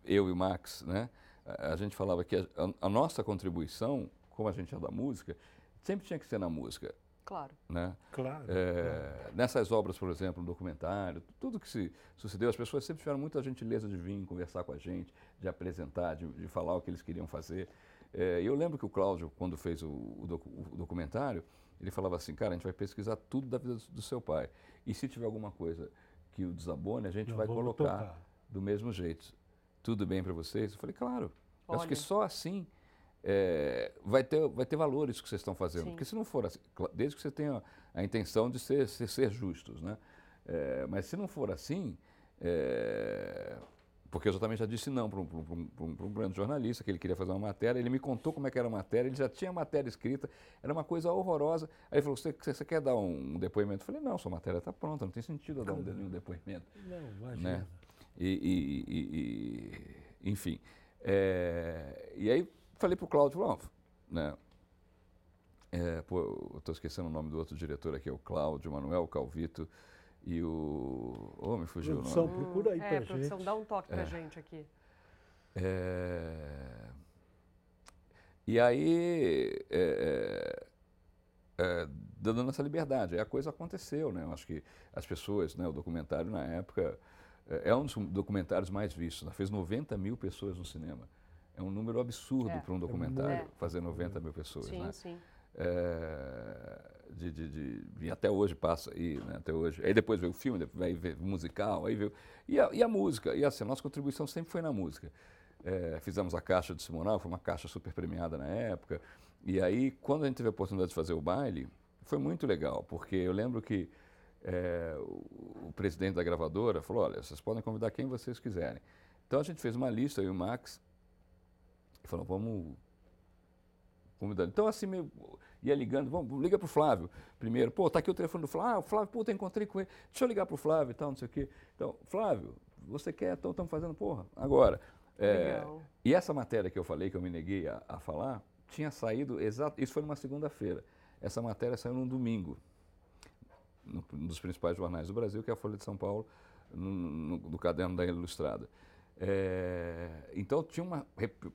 eu e o Max, né, a, a gente falava que a, a nossa contribuição, como a gente é da música, sempre tinha que ser na música. Claro. Né? Claro, é, claro, Nessas obras, por exemplo, no documentário, tudo que se sucedeu, as pessoas sempre tiveram muita gentileza de vir conversar com a gente, de apresentar, de, de falar o que eles queriam fazer. É, eu lembro que o Cláudio, quando fez o, o, docu, o, documentário, ele falava assim, cara, a gente vai pesquisar tudo da vida do, do seu pai. E se tiver alguma coisa que o desabone, a gente vai colocar tocar. do mesmo jeito. Tudo bem para vocês? Eu falei, claro. Olha. Acho que só assim é, vai, ter, vai ter valor isso que vocês estão fazendo. Sim. Porque se não for assim, desde que você tenha a intenção de ser, ser, ser justos, né? É, mas se não for assim, é, porque eu também já disse não para um, um, um, um, grande jornalista que ele queria fazer uma matéria, ele me contou como é que era a matéria, ele já tinha a matéria escrita, era uma coisa horrorosa. Aí ele falou, você, você quer dar um depoimento? Eu falei, não, sua matéria está pronta, não tem sentido eu dar um, depoimento. Não, imagina. Né? E, e, e, e, enfim, é, e aí falei para o Cláudio, falei, né, é, pô, eu estou esquecendo o nome do outro diretor aqui, é o Cláudio, Manuel Calvito e o... Oh, me fugiu produção, o nome. procura aí é, pra produção, gente. dá um toque é. pra gente aqui. É, e aí, é, é, é, dando essa liberdade, aí a coisa aconteceu, né? Eu acho que as pessoas, né, o documentário na época, é um dos documentários mais vistos, né? fez 90 mil pessoas no cinema. É um número absurdo é. para um documentário é. fazer 90 mil pessoas. Sim, né? sim. É, de, de, de, e até hoje passa aí, né, até hoje. Aí depois veio o filme, depois ver o musical, aí veio. E a, e a música, e assim, a nossa contribuição sempre foi na música. É, fizemos a caixa de Simonal, foi uma caixa super premiada na época. E aí, quando a gente teve a oportunidade de fazer o baile, foi muito legal, porque eu lembro que é, o, o, presidente da gravadora falou: olha, vocês podem convidar quem vocês quiserem. Então a gente fez uma lista, eu e o Max, e falou, vamos convidando. Então, assim, meio, ia ligando, vamos, liga para o Flávio primeiro. Pô, tá aqui o telefone do Flávio. Ah, o Flávio, puta, encontrei com ele. Deixa eu ligar para o Flávio e tal, não sei o quê. Então, Flávio, você quer? Então, estamos fazendo, porra, agora. É, e essa matéria que eu falei, que eu me neguei a, a falar, tinha saído, exato, isso foi numa segunda-feira. Essa matéria saiu num domingo, num dos principais jornais do Brasil, que é a Folha de São Paulo, no, no, no caderno da Ilustrada. É, então tinha uma,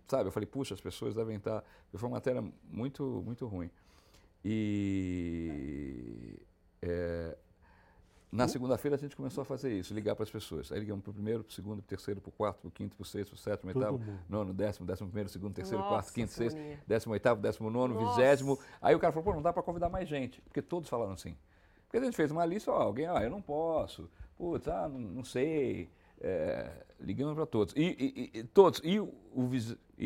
sabe, eu falei, puxa, as pessoas devem estar, foi uma matéria muito, muito ruim. E é, na segunda-feira a gente começou a fazer isso, ligar para as pessoas. Aí ligamos para o primeiro, para o segundo, para o terceiro, para o quarto, para o quinto, para o sexto, para o sétimo, Todo oitavo, mundo. nono, décimo, décimo primeiro, segundo, terceiro, Nossa, quarto, quinto, sexto, décimo oitavo, décimo nono, Nossa. vigésimo. Aí o cara falou, pô, não dá para convidar mais gente, porque todos falaram assim. Porque a gente fez uma lista, ó, alguém, ah, eu não posso, putz, ah, não, não sei, é, ligamos para todos. E, e, e, todos, e, o, o,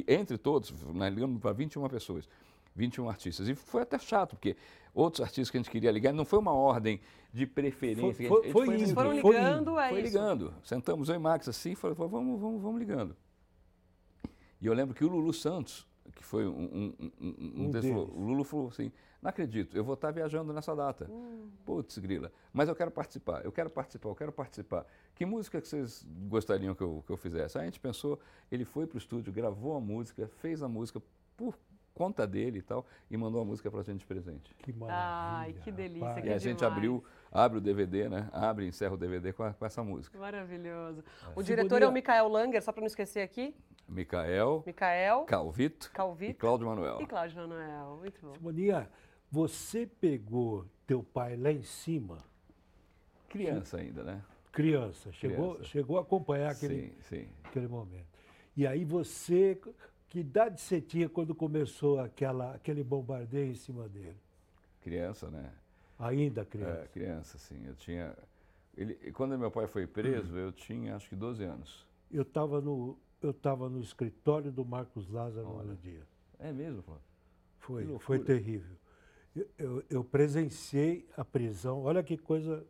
entre todos, nós ligamos para 21 pessoas, 21 artistas. E foi até chato, porque outros artistas que a gente queria ligar, não foi uma ordem de preferência. Foi, foi, foi, indo, foram ligando, foi, é foi ligando. Sentamos eu e Max assim, falou, vamos, vamos, vamos ligando. E eu lembro que o Lulu Santos, que foi um, um, um, um, falou, o Lulu falou assim, não acredito, eu vou estar viajando nessa data. Hum. Putz, grila. Mas eu quero participar, eu quero participar, eu quero participar. Que música que vocês gostariam que eu, que eu fizesse? Aí a gente pensou, ele foi para o estúdio, gravou a música, fez a música por conta dele e tal, e mandou a música para a gente de presente. Que maravilha. Ai, que delícia, que E a demais. gente abriu, abre o DVD, né? Abre e encerra o DVD com, a, com essa música. Maravilhoso. É. O diretor é o Michael Langer, só para não esquecer aqui. Micael, Micael Calvito, Calvito e Cláudio Manuel. E Cláudio Manuel, muito bom. Simoninha, você pegou teu pai lá em cima? Criança ainda, né? Criança. Chegou, Criança. chegou a acompanhar aquele, sim, sim. aquele momento. E aí você, que idade você tinha quando começou aquela, aquele bombardeio em cima dele? Criança, né? Ainda criança? É, criança, sim. Eu tinha... Ele, quando meu pai foi preso, eu tinha acho que 12 anos. Eu estava no, eu estava no escritório do Marcos Lázaro no dia. É mesmo, Flávio? Foi, foi terrível. Eu, eu, eu, presenciei a prisão, olha que coisa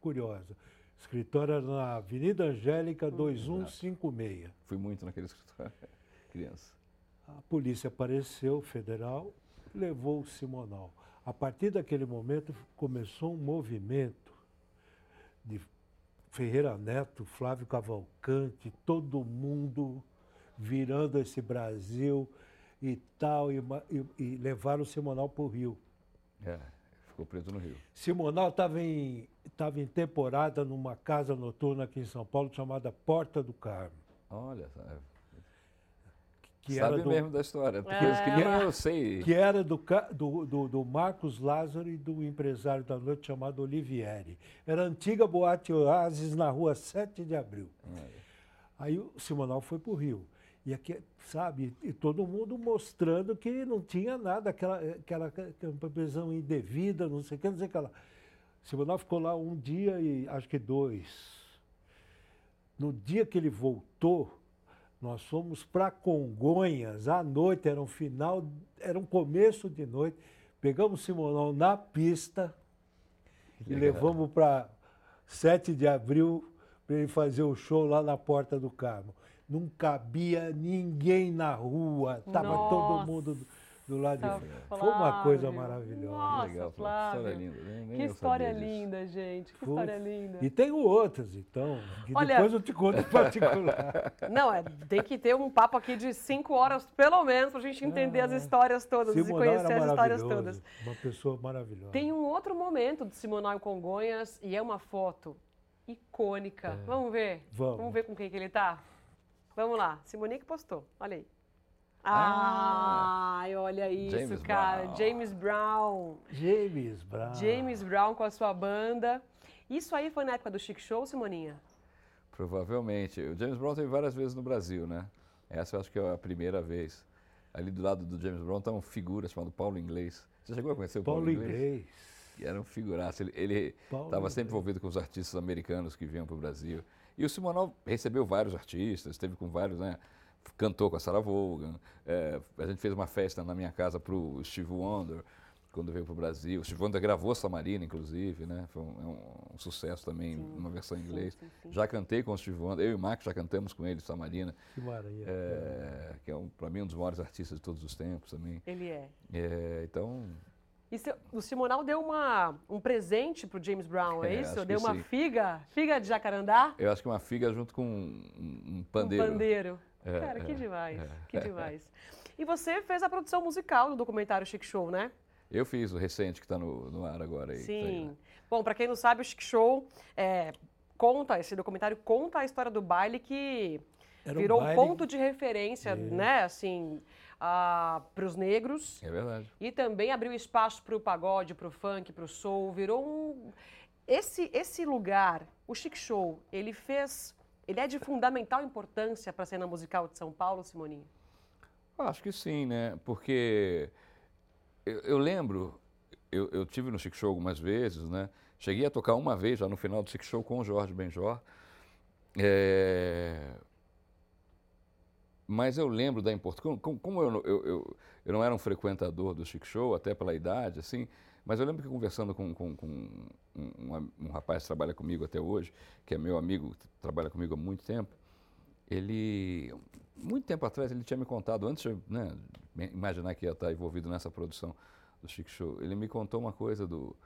curiosa. Escritório era na Avenida Angélica 2156. Fui muito naquele escritório, criança. A polícia apareceu, federal, levou o Simonal. A partir daquele momento começou um movimento de Ferreira Neto, Flávio Cavalcante, todo mundo virando esse Brasil e tal, e, e, e levaram o Simonal para o Rio. É, ficou preso no Rio. Simonal estava em, tava em temporada numa casa noturna aqui em São Paulo chamada Porta do Carmo. Olha, sabe. Que Sabe era do, mesmo da história. Tem É. que nem eu sei. que era do, do, do, do Marcos Lázaro e do empresário da noite chamado Olivieri. Era a antiga boate Oasis na rua 7 de abril. Aí o Simonal foi para o Rio. E aqui, sabe, e todo mundo mostrando que não tinha nada, aquela, aquela prisão indevida, não sei o que, não sei o que lá. Simonal ficou lá um dia e acho que dois. No dia que ele voltou, nós fomos para Congonhas à noite, era um final, era um começo de noite. Pegamos Simonal na pista e levamos para 7 de abril para ele fazer o show lá na Porta do Carmo. Não cabia ninguém na rua, estava todo mundo do, do lado de Nossa, fora. Foi uma coisa maravilhosa. Nossa, Legal, Flávio. História linda. Nem, nem Que história linda, gente. Que Foi. história linda. E tem outras, então, que Olha- depois eu te conto em particular. Não, é, tem que ter um papo aqui de cinco horas, pelo menos, pra gente entender as histórias todas e Simonal conhecer era as histórias todas. Uma pessoa maravilhosa. Tem um outro momento do Simonal Congonhas e é uma foto icônica. Vamos ver? Vamos. ver com quem que ele tá? Vamos lá. Simoninha que postou. Olha aí. Ah. Ai, olha isso, James cara. Brown. James Brown. James Brown. James Brown com a sua banda. Isso aí foi na época do Chic Show, Simoninha? Provavelmente. O James Brown teve várias vezes no Brasil, né? Essa eu acho que é a primeira vez. Ali do lado do James Brown está uma figura chamada Paulo Inglês. Você chegou a conhecer o Paulo, Paulo Inglês. Que era um figuraço. Ele- estava sempre Inglês. envolvido com os artistas americanos que vinham para o Brasil. E o Simonal recebeu vários artistas, esteve com vários, né? Cantou com a Sarah Vaughan. é, a gente fez uma festa na minha casa para o Steve Wonder, quando veio para o Brasil. O Steve Wonder gravou Samarina, inclusive, né? Foi um, é um- um sucesso também, uma versão em inglês. sim, sim. Já cantei com o Steve Wonder. Eu e o Max já cantamos com ele, Samarina, Que maravilha. é, que é, um, para mim, um dos maiores artistas de todos os tempos também. Ele é. É, então, E se- o Simonal deu uma, um presente pro James Brown, é, É, isso? Deu uma sim. figa, figa de jacarandá? eu acho que uma figa junto com um, um pandeiro. Um pandeiro. É, Cara, que é, demais, é. que demais. E você fez a produção musical do documentário Chic Show, né? Eu fiz o recente que está no, no ar agora. Aí, que tá aí, Sim. né? Bom, para quem não sabe, o Chic Show é, conta, esse documentário conta a história do baile que Era virou um baile- ponto de referência, né, assim, para os negros. É verdade. E também abriu espaço para o pagode, para o funk, para o soul. Virou um. Esse, esse lugar, o Chic Show, ele fez. Ele é de fundamental importância para a cena musical de São Paulo, Simoninha? Acho que sim, né? Porque eu, eu lembro, eu, eu tive no Chic Show algumas vezes, né? Cheguei a tocar uma vez já no final do Chic Show com o Jorge Benjor. É, Mas eu lembro da importância. Como, como- eu, eu, eu, eu não era um frequentador do Chic Show, até pela idade, assim, mas eu lembro que conversando com, com, com um, um- um rapaz que trabalha comigo até hoje, que é meu amigo, trabalha comigo há muito tempo, ele, muito tempo atrás, ele tinha me contado, antes de né, imaginar que ia estar envolvido nessa produção do Chic Show, ele me contou uma coisa do,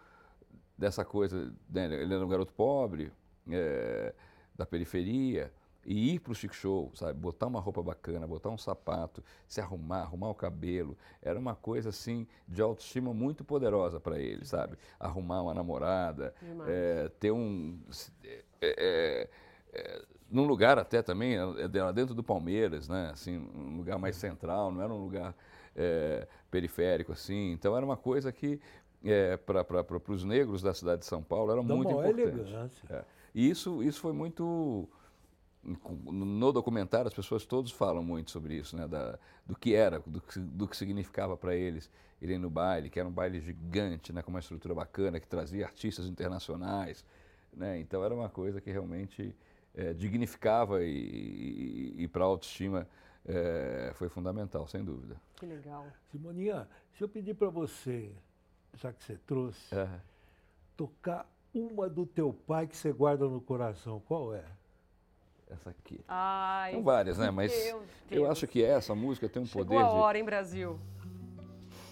dessa coisa, né, ele era um garoto pobre, é, da periferia, e ir para o Chic Show, sabe, botar uma roupa bacana, botar um sapato, se arrumar, arrumar o cabelo, era uma coisa assim de autoestima muito poderosa para ele, sabe? Arrumar uma namorada, é, ter um é, é, é, num lugar até também, era dentro do Palmeiras, né? Assim, um lugar mais central, não era um lugar é, periférico assim. Então era uma coisa que é, para os negros da cidade de São Paulo era Da muito importante. elegância. É. E isso, isso foi muito. No documentário, as pessoas todos falam muito sobre isso, né? Da, do que era, do que, do que significava para eles irem no baile, que era um baile gigante, né? com uma estrutura bacana, que trazia artistas internacionais. Né? Então era uma coisa que realmente eh, dignificava e, e, e para a autoestima eh, foi fundamental, sem dúvida. Que legal. Simoninha, se eu pedir para você, já que você trouxe, É. tocar uma do teu pai que você guarda no coração, qual é? Essa aqui. Ai, São várias, né? Mas eu Deus. acho que essa música tem um Chegou poder a de, hora, hein, Brasil?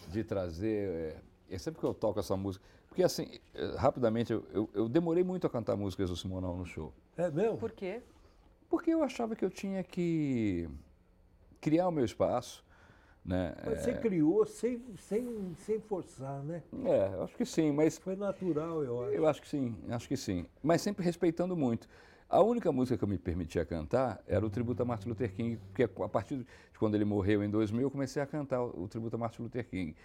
de trazer. é, é sempre que eu toco essa música, porque assim, eh, rapidamente, eu, eu, eu demorei muito a cantar músicas do Simonal no show. É mesmo? Por quê? Porque eu achava que eu tinha que criar o meu espaço, né? Mas Você É, criou sem, sem, sem forçar, né? é, eu acho que sim, mas Foi natural, eu acho. eu acho que sim, acho que sim. Mas sempre respeitando muito. A única música que eu me permitia cantar era o tributo a Martin Luther King, porque a partir de quando ele morreu em 2000, eu comecei a cantar o tributo a Martin Luther King.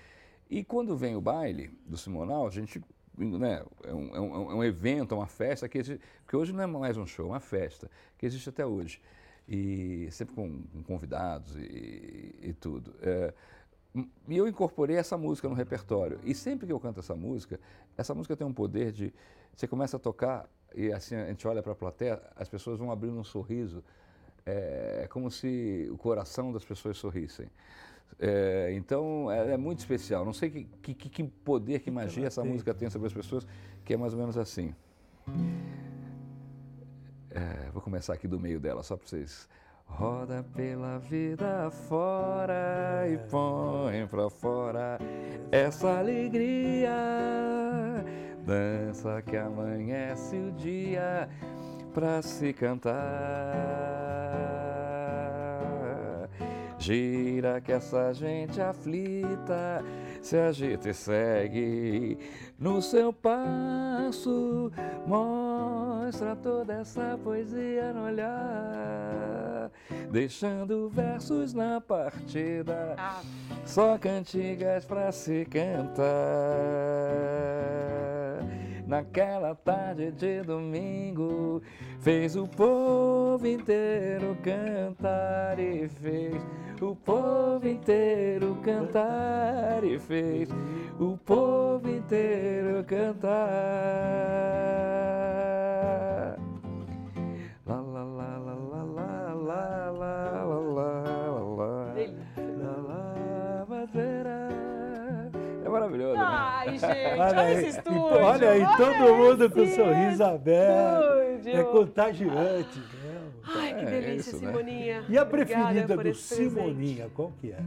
E quando vem o baile do Simonal, a gente, né, é, um, é um- é um evento, é uma festa, que, exi- que hoje não é mais um show, é uma festa, que existe até hoje. E sempre com, com convidados e, e tudo. É, e eu incorporei essa música no repertório. E sempre que eu canto essa música, essa música tem um poder de. Você começa a tocar e assim a gente olha para a plateia, as pessoas vão abrindo um sorriso. É, é como se o coração das pessoas sorrissem. É, então é, é muito especial. Não sei que, que, que- poder, que magia essa música tem sobre as pessoas, que é mais ou menos assim. É, vou começar aqui do meio dela, só para vocês. Roda pela vida fora e põe pra fora essa alegria. Dança que amanhece o dia pra se cantar. Gira que essa gente aflita se agita e segue no seu passo. Mostra toda essa poesia no olhar, deixando versos na partida. Ah, Só cantigas pra se cantar. Naquela tarde de domingo, fez o povo inteiro cantar e fez o povo inteiro cantar e fez o povo inteiro cantar. Gente, olha, Olha aí, esse então, estúdio. olha aí, todo mundo com esse sorriso aberto. estúdio. É contagiante mesmo. Ai, que É, delícia, isso, né? Simoninha. E a preferida do. Simoninha, qual que é?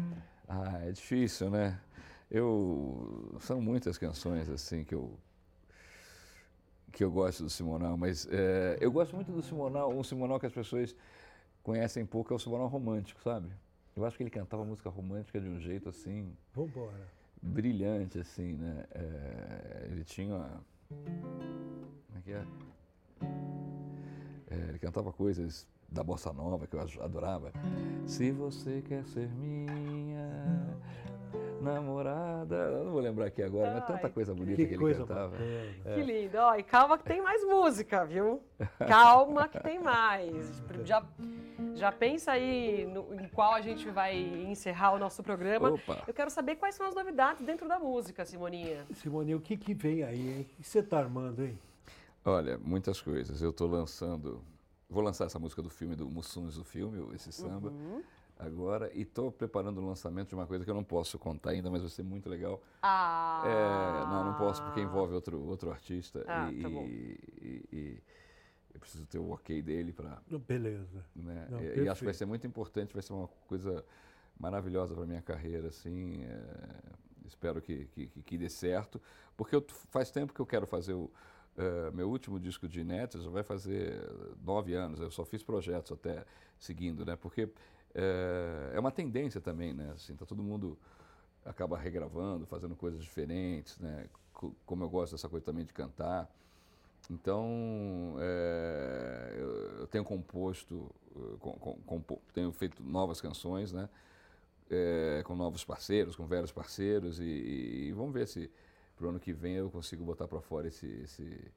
Ah, é difícil, né? Eu são muitas canções assim que eu que eu gosto do Simonal, mas é, eu gosto muito do Simonal, um Simonal que as pessoas conhecem pouco é o Simonal romântico, sabe? Eu acho que ele cantava música romântica de um jeito assim Vambora. Brilhante, assim, né? É, ele tinha. Como é que é? É, ele cantava coisas da bossa nova que eu adorava. Se você quer ser minha namorada. Eu não vou lembrar aqui agora, mas tanta Ai, coisa bonita Que que, ele coisa cantava. bacana. Que lindo. Ó, e calma que tem mais música, viu? Calma que tem mais. Já, já pensa aí no- em qual a gente vai encerrar o nosso programa. Opa! Eu quero saber quais são as novidades dentro da música, Simoninha. Simoninha, o que, que vem aí, hein? O que você tá armando, hein? Olha, muitas coisas. Eu estou lançando. Vou lançar essa música do filme, do Mussuns do filme, esse samba, Uhum. agora. E estou preparando o lançamento de uma coisa que eu não posso contar ainda, mas vai ser muito legal. Ah. É, não, não posso porque envolve outro, outro artista Ah, e, tá bom. e- e eu preciso ter o ok dele para, Beleza. né? Não, e, e acho que vai ser muito importante, vai ser uma coisa maravilhosa para minha carreira, assim. é, espero que, que, que- dê certo, porque eu, faz tempo que eu quero fazer o é, meu último disco de inéditos, já vai fazer nove anos. Eu só fiz projetos até seguindo, né? Porque é, é uma tendência também, né? Assim, tá todo mundo acaba regravando, fazendo coisas diferentes, né? Co- Como eu gosto dessa coisa também de cantar. Então, é, eu- eu tenho composto, eh, com- com- tenho feito novas canções, né? É, com novos parceiros, com velhos parceiros, e, e vamos ver se pro ano que vem eu consigo botar para fora esse, esse,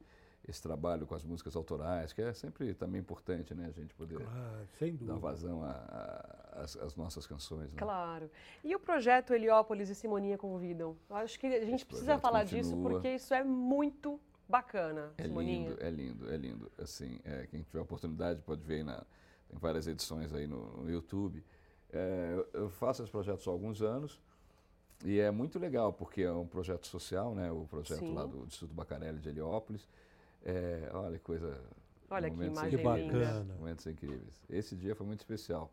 esse trabalho com as músicas autorais, que é sempre também importante, né? A gente poder Claro, sem dar vazão às nossas canções. Né? Claro. E o projeto Heliópolis e Simoninha convidam? Eu acho que a gente Esse precisa falar disso continua. porque isso é muito bacana, É lindo, é lindo, é lindo. Assim, é, quem tiver oportunidade pode ver aí na, tem várias edições aí no, no YouTube. É, eu, faço esse projeto há alguns anos e é muito legal porque é um projeto social, né? O projeto Sim. lá do Instituto Bacarelli de Heliópolis. É, olha que coisa. Olha que imagem incríveis, bacana. Momentos incríveis. Esse dia foi muito especial.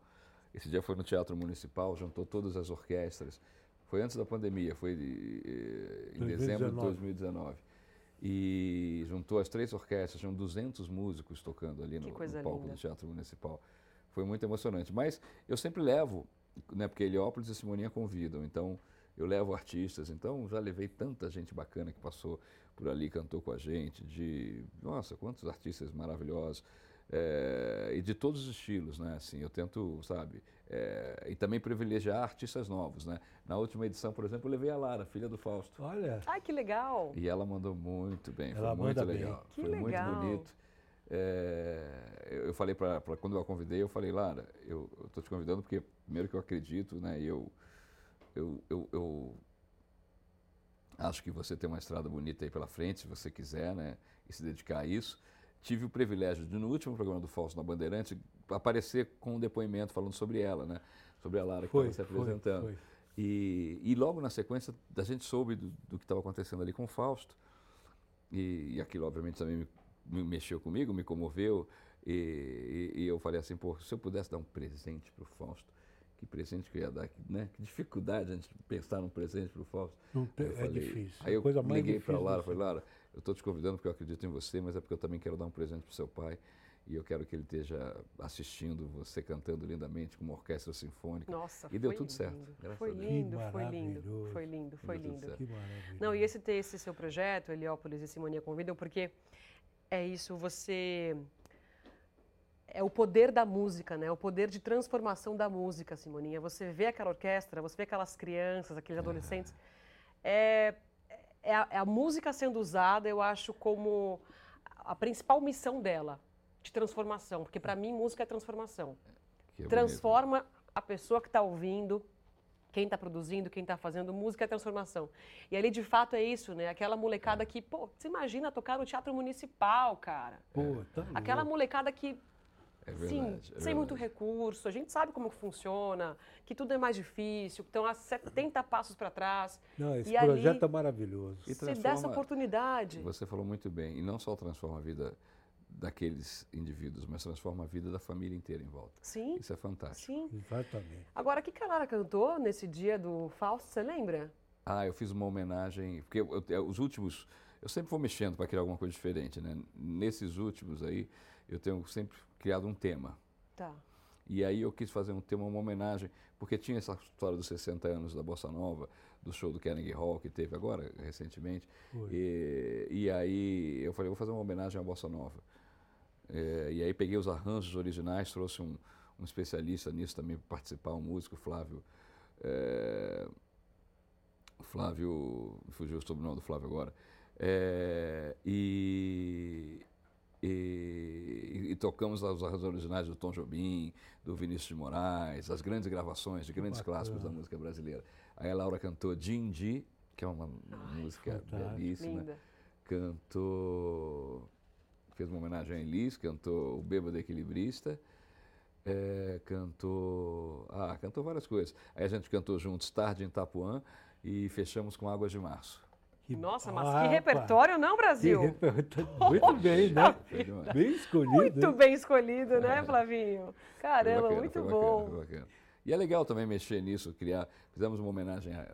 Esse dia foi no Teatro Municipal, juntou todas as orquestras. Foi antes da pandemia, foi eh, em 2019. dezembro de 2019. E juntou as três orquestras, tinham 200 músicos tocando ali no, no palco linda. do Teatro Municipal. Foi muito emocionante. Mas eu sempre levo, né, porque Heliópolis e Simoninha convidam, então eu levo artistas. Então já levei tanta gente bacana que passou por ali, cantou com a gente, de, nossa, quantos artistas maravilhosos. É, e de todos os estilos, né? Assim, eu tento, sabe, é, e também privilegiar artistas novos, né? Na última edição, por exemplo, eu levei a Lara, filha do Fausto. Olha, Ai, que legal. E ela mandou muito bem, Ela foi muito manda bem. legal. Que foi legal. muito bonito. É, eu eu falei para quando eu a convidei, eu falei, Lara, eu estou te convidando porque primeiro que eu acredito, né? E eu, eu, eu, eu acho que você tem uma estrada bonita aí pela frente, se você quiser, né? E se dedicar a isso. Tive o privilégio de, no último programa do Fausto na Bandeirante, aparecer com um depoimento falando sobre ela, né? Sobre a Lara que foi, estava se foi, apresentando. foi. E, e logo na sequência, a gente soube do, do que estava acontecendo ali com o Fausto. E, e aquilo, obviamente, também me, me mexeu comigo, me comoveu. E, e- eu falei assim, pô, se eu pudesse dar um presente para o Fausto, que presente que eu ia dar, que, né? Que dificuldade a gente pensar num presente para o Fausto. Não é difícil. Aí eu A coisa mais liguei para Lara, falei, Lara, eu estou te convidando porque eu acredito em você, mas é porque eu também quero dar um presente para o seu pai. E eu quero que ele esteja assistindo você cantando lindamente com uma orquestra sinfônica. Nossa, E deu foi tudo certo, lindo. graças Foi lindo, foi lindo, foi lindo, foi Deu lindo. certo. Que maravilha. Não, e esse ter esse seu projeto, Heliópolis e Simonia Convidam, porque é isso, você. É o poder da música, né? O poder de transformação da música, Simoninha. Você vê aquela orquestra, você vê aquelas crianças, aqueles adolescentes. É, é, a, é a música sendo usada, eu acho, como a principal missão dela, de transformação. Porque, para mim, música é transformação Que é bonito. transforma a pessoa que está ouvindo, quem está produzindo, quem está fazendo música é transformação. E ali, de fato, é isso, né? Aquela molecada que, pô, você imagina tocar no Teatro Municipal, cara. Pô, tá Aquela louco. molecada que, É sim, verdade, é sem muito recurso, a gente sabe como que funciona, que tudo é mais difícil, que estão a 70 passos para trás. Não, esse e ali- projeto é maravilhoso. E Se dá essa oportunidade. Você falou muito bem. E não só transforma a vida daqueles indivíduos, mas transforma a vida da família inteira em volta. Sim, Isso é fantástico. sim. Exatamente. Agora, o que que a Lara cantou nesse dia do Fausto, você lembra? Ah, eu fiz uma homenagem, porque eu- eu- os últimos, eu sempre vou mexendo para criar alguma coisa diferente, né? Nesses últimos aí, eu tenho sempre criado um tema. Tá. E aí eu quis fazer um tema, uma homenagem, porque tinha essa história dos 60 anos da Bossa Nova, do show do Carnegie Hall que teve agora, recentemente. E, e aí eu falei, vou fazer uma homenagem à Bossa Nova. É, e aí peguei os arranjos originais, trouxe um, um especialista nisso também para participar, um músico, Flávio. é, Flávio, me fugiu o sobrenome do Flávio agora. É, e, e, e tocamos os arranjos originais do Tom Jobim, do Vinícius de Moraes, as grandes gravações de grandes bacana. clássicos da música brasileira. Aí a Laura cantou Dindi, que é uma música fantástico. belíssima. Linda. Cantou, fez uma homenagem a Elis, cantou O Bêbado Equilibrista. É, cantou. Ah, cantou várias coisas. Aí a gente cantou juntos Tarde em Itapuã e fechamos com Águas de Março. Nossa, mas Ah, que repertório, não, Brasil? Muito bem, né? Bem escolhido. Muito bem escolhido, né, Flavinho? Foi Caramba, bacana, muito bacana, bom. bacana. E é legal também mexer nisso, criar. Fizemos uma homenagem a,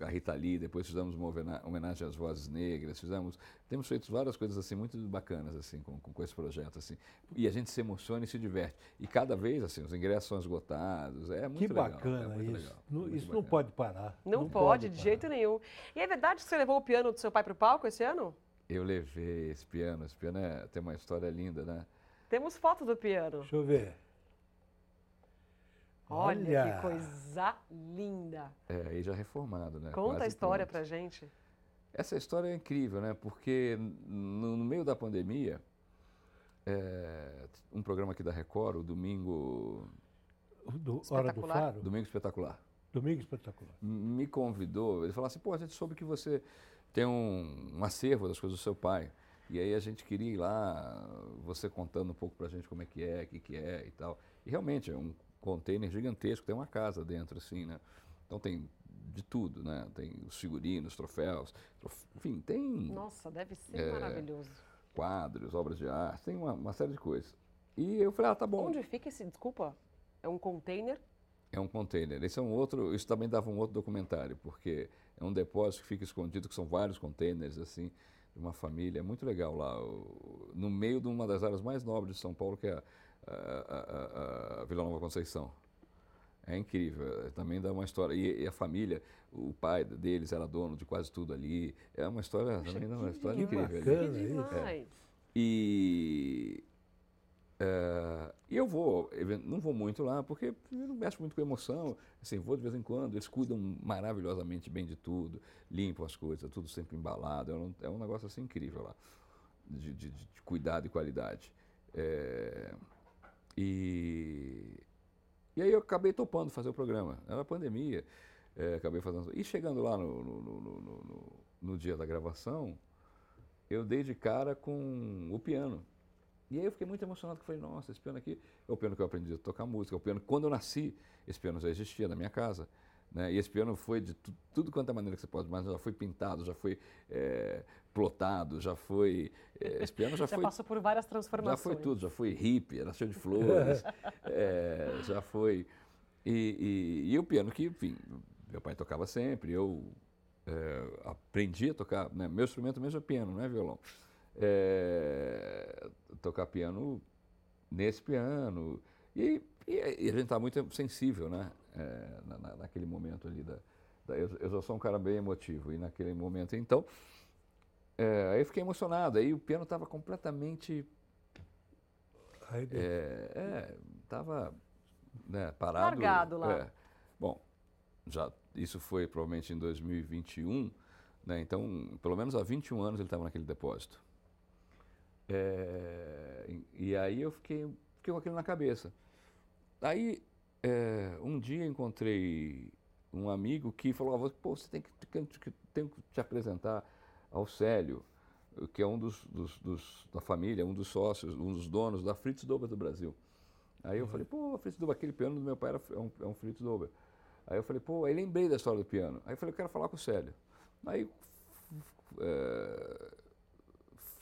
a Rita Lee, depois fizemos uma homena- homenagem às vozes negras, fizemos. Temos feito várias coisas assim muito bacanas assim com, com, com esse projeto assim. E a gente se emociona e se diverte. E cada vez assim, os ingressos são esgotados. É muito Que legal. bacana é isso. legal, Não- isso não bacana. pode parar. Não, pode, de parar. jeito nenhum. E é verdade que você levou o piano do seu pai para o palco esse ano? Eu levei esse piano. Esse piano é, tem uma história linda, né? Temos foto do piano. Deixa eu ver. Olha, Olha. que coisa linda. É, aí já reformado, né? Conta a Quase história pronto. pra gente. Essa história é incrível, né? Porque no, no meio da pandemia, é, um programa aqui da Record, o Domingo, O do- Hora do Espetacular. Faro? Domingo Espetacular, Domingo Espetacular. me convidou. Ele falou assim: pô, a gente soube que você tem um, um acervo das coisas do seu pai. E aí a gente queria ir lá, você contando um pouco pra gente como é que é, o que, que é e tal. E realmente é um container gigantesco, tem uma casa dentro, assim, né? Então tem de tudo, né? Tem os figurinos, troféus, trof- enfim, tem Nossa, deve ser É. maravilhoso. quadros, obras de arte, tem uma, uma série de coisas. E eu falei, ah, tá bom. Onde fica esse, desculpa, é um container? É um container. Esse é um outro, isso também dava um outro documentário, porque é um depósito que fica escondido, que são vários containers, assim, de uma família. É muito legal lá, no meio de uma das áreas mais nobres de São Paulo, que é a, a, a, a Vila Nova Conceição. É incrível, é, também dá uma história. E, e, a família, o pai deles era dono de quase tudo ali. É uma história, também dá uma história incrível. Bacana, é. E é, e eu vou, não vou muito lá, porque não mexe muito com emoção. Assim, vou de vez em quando, eles cuidam maravilhosamente bem de tudo, limpam as coisas, tudo sempre embalado. É um, é um negócio assim incrível lá, de, de, de cuidado e qualidade. É, e, e aí eu acabei topando fazer o programa. Era pandemia, é, acabei fazendo. E chegando lá no, no, no, no dia da gravação, eu dei de cara com o piano. E aí eu fiquei muito emocionado, que falei, nossa, esse piano aqui é o piano que eu aprendi a tocar música, é o piano, quando eu nasci, esse piano já existia na minha casa, né? E esse piano foi de tu, tudo quanto é maneira que você pode imaginar, já foi pintado, já foi é, plotado, já foi... É, esse piano já, já foi... passou por várias transformações. Já foi tudo, já foi hippie, era cheio de flores, é, já foi... E, e, e, o piano que, enfim, meu pai tocava sempre, eu aprendi a tocar, né? meu instrumento mesmo é piano, não é violão tocar piano nesse piano. E, e, e a gente está muito sensível, né? É, na, naquele momento ali. Da, da eu, eu, já sou um cara bem emotivo, e naquele momento, então. É, aí eu fiquei emocionado, aí o piano estava completamente. É, estava né, parado. Largado lá. É. Bom, já, isso foi provavelmente em 2021, né, então pelo menos há 21 anos ele estava naquele depósito. É, e aí eu fiquei, fiquei com aquilo na cabeça. Aí, é, um dia encontrei um amigo que falou, pô, você tem que, tem que te apresentar ao Célio, que é um dos, dos, dos, da família, um dos sócios, um dos donos da Fritz Dober do Brasil. Aí eu uhum. falei, pô, Fritz Dober, aquele piano do meu pai era, é, um, é um Fritz Dober. Aí eu falei, pô, aí lembrei da história do piano. Aí eu falei, eu quero falar com o Célio. Aí é,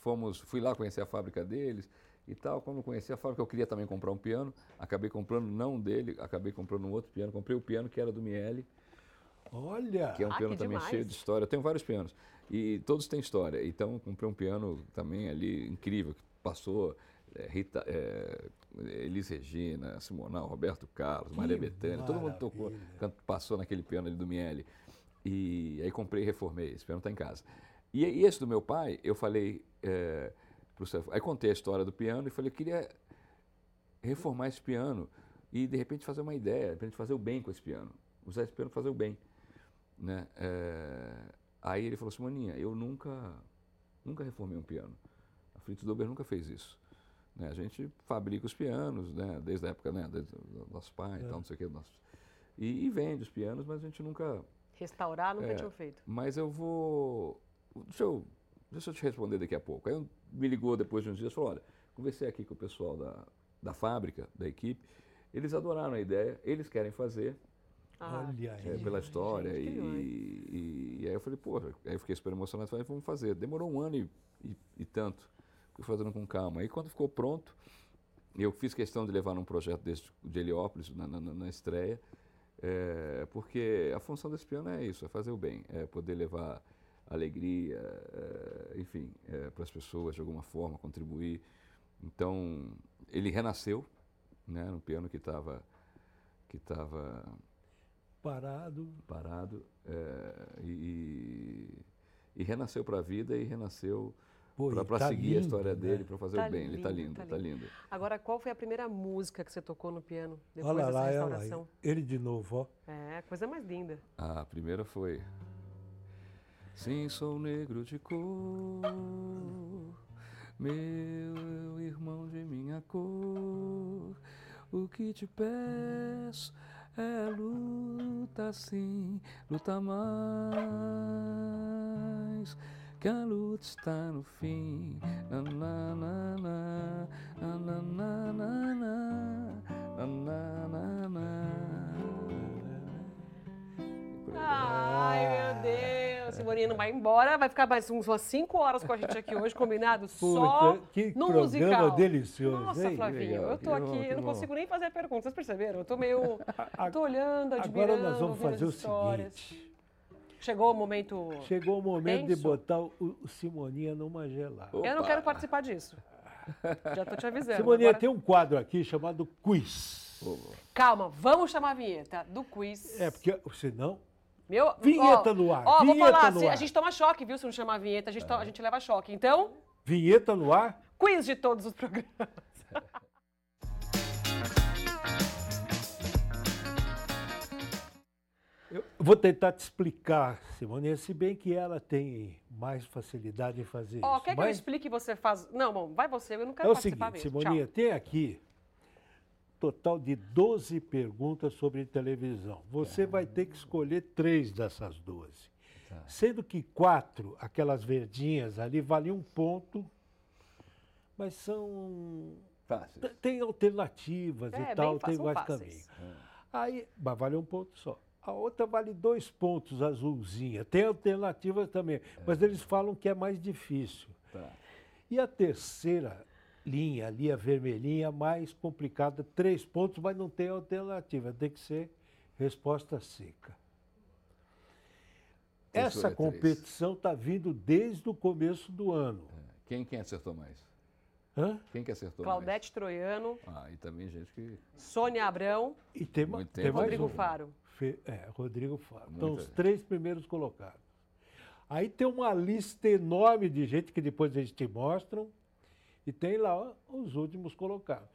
fomos, fui lá conhecer a fábrica deles e tal. Quando conheci a fábrica, eu queria também comprar um piano. Acabei comprando, não dele, acabei comprando um outro piano. Comprei o piano que era do Miele. Olha! Que é um ah, piano também demais. cheio de história. Eu tenho vários pianos. E todos têm história. Então, comprei um piano também ali incrível, que passou é, Rita, é, Elis Regina, Simonal, Roberto Carlos, que Maria Bethânia, todo mundo tocou, passou naquele piano ali do Miele. E aí comprei e reformei. Esse piano está em casa. E, e esse do meu pai, eu falei é, para o Aí contei a história do piano e falei, eu queria reformar esse piano e de repente fazer uma ideia, para a gente fazer o bem com esse piano. Usar esse piano para fazer o bem. Né? É, aí ele falou assim, Maninha, eu nunca, nunca reformei um piano. A Fritz Dober nunca fez isso. Né? A gente fabrica os pianos, né? desde a época né? desde do nosso pai é. e tal, não sei o que. Nosso... E, e, vende os pianos, mas a gente nunca... Restaurar nunca é, tinha feito. Mas eu vou deixa eu, deixa eu te responder daqui a pouco. Aí me ligou depois de uns dias e falou, olha, conversei aqui com o pessoal da, da fábrica, da equipe, eles adoraram a ideia, eles querem fazer. Ah, Olha aí. É, pela história. Gente, e, e, e, aí eu falei, pô, aí eu fiquei super emocionado, falei, vamos fazer. Demorou um ano e, e, e tanto. Fui fazendo com calma. Aí quando ficou pronto, eu fiz questão de levar num projeto desse de Heliópolis, na, na, na estreia, é, porque a função desse piano é isso, é fazer o bem, é poder levar alegria, é, enfim, é, para as pessoas de alguma forma contribuir. Então ele renasceu, né, no piano que estava que estava parado, parado é, e, e, renasceu para a vida e renasceu para tá seguir lindo, a história né? dele, para fazer tá o bem. Lindo, ele está lindo, está tá lindo. Agora, qual foi a primeira música que você tocou no piano depois olha dessa lá, restauração? Olha lá, ele de novo, ó. É, coisa mais linda. A primeira foi Sim, sou negro de cor, meu irmão de minha cor. O que te peço é luta, sim, luta mais. Que a luta está no fim. Na, na, na, na, na, na, na, na, na, na, na, Ai, meu Deus! Simoninha não vai embora, vai ficar mais umas 5 horas com a gente aqui hoje, combinado? Só Puta, que no programa musical. delicioso, Nossa, hein? Flavinho, Legal, eu tô aqui, eu não bom. consigo nem fazer perguntas, vocês perceberam? Eu tô meio. A- tô olhando, admirando. Agora nós vamos fazer o as histórias. seguinte. Chegou o momento. Chegou o momento de Tenso? botar o, o Simoninha numa gelada. Eu não Opa. quero participar disso. Já tô te avisando. Simoninha, Agora- tem um quadro aqui chamado Quiz. Calma, vamos chamar a vinheta do quiz. É, porque senão. Meu, Vinheta ó, no ar, Ó, vou vinheta falar, no se- a ar. gente toma choque, viu? Se não chamar a vinheta, a gente, to- a gente leva choque. Então, Vinheta no ar. quiz de todos os programas. Eu vou tentar te explicar, Simoninha, se bem que ela tem mais facilidade em fazer Ó, isso. quer que eu Mas explique e você faz. Não, bom, vai você, eu não quero é o participar seguinte, mesmo. Simoninha, tem aqui total de 12 perguntas sobre televisão. Você vai ter que escolher três dessas 12. Sendo que quatro, aquelas verdinhas ali, valem um ponto, mas são. Fácil. t- Tem alternativas. É, e tal, tem mais fáceis. caminho. Aí, mas vale um ponto só. A outra vale dois pontos, azulzinha. Tem alternativas também, mas eles falam que é mais difícil. Tá. E a terceira linha ali, a vermelhinha, mais complicada, três pontos, mas não tem alternativa, tem que ser resposta seca. Essa competição está vindo desde o começo do ano. Quem, quem acertou mais? Hã? Quem que acertou Claudete Troiano, mais? Ah, e também gente que... Sônia Abrão, E tem, Muito tem Rodrigo um. Faro. Fe- É, Rodrigo Faro. Então, Muita os gente. três primeiros colocados. Aí tem uma lista enorme de gente que depois eles te mostram. E tem lá os últimos colocados.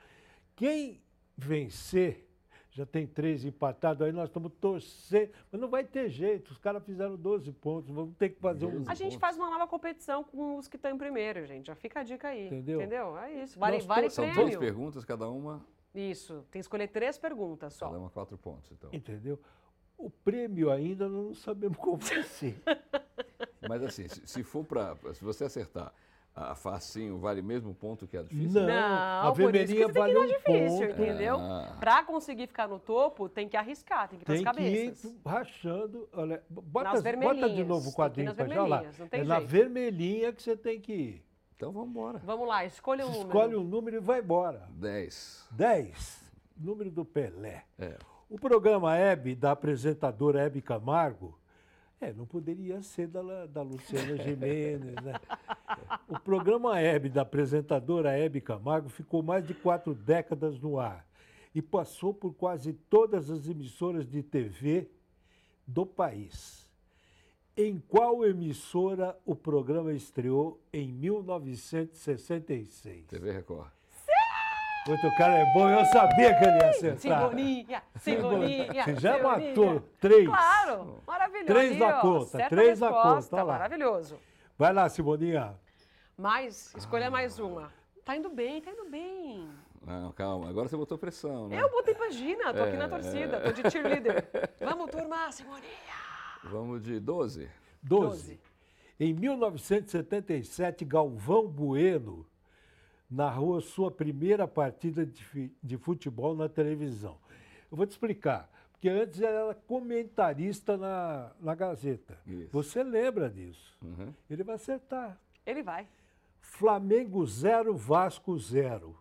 Quem vencer, já tem três empatados, aí nós estamos torcendo. Mas não vai ter jeito, os caras fizeram 12 pontos, vamos ter que fazer um. 12 A gente pontos. faz uma nova competição com os que estão em primeiro, gente. Já fica a dica aí. Entendeu? Entendeu? É isso. Vale, Nós vale São prêmio. 12 perguntas, cada uma, Isso. Tem que escolher três perguntas só. cada uma quatro pontos, então. Entendeu? O prêmio ainda não sabemos como vai ser. Mas assim, se, se for para... Se você acertar a facinho, vale mesmo ponto que a difícil? Não, Não, a por isso que vermelhinha você tem que vale dar um difícil, ponto. entendeu? Ah. Pra conseguir ficar no topo, tem que arriscar, tem que ir pras Tem que ir cabeças. rachando. Olha, bota, Nas bota de novo o tem quadrinho para já lá. tem É na jeito. vermelhinha que você tem que ir. Então vamos embora. Vamos lá, escolha um número. Escolhe um número e vai embora. 10. 10. Número do Pelé. É. O programa Hebe, da apresentadora Hebe Camargo, é, não poderia ser da, da Luciana Gimenez, né? O programa Hebe, da apresentadora Hebe Camargo, ficou mais de quatro décadas no ar e passou por quase todas as emissoras de TV do país. Em qual emissora o programa estreou em 1966? TV Record. Outro cara é bom, eu sabia que ele ia acertar. Simoninha, Simoninha. Você já Simoninha. matou três. Claro, maravilhoso. Três na ó, conta, certa três na resposta, conta, olha lá. Maravilhoso. Vai lá, Simoninha. Mas, escolha mais uma. Tá indo bem, tá indo bem. Não, calma. Agora você botou pressão, né? Eu botei imagina, tô aqui na É, torcida, tô de cheerleader. Vamos, turma, Simoninha. Vamos de 12. 12. Doze. Em 1977, Galvão Bueno narrou a sua primeira partida de, de futebol na televisão. Eu vou te explicar, porque antes era comentarista na, na Gazeta. Isso. Você lembra disso? Uhum. Ele vai acertar. Ele vai. Flamengo 0, Vasco 0,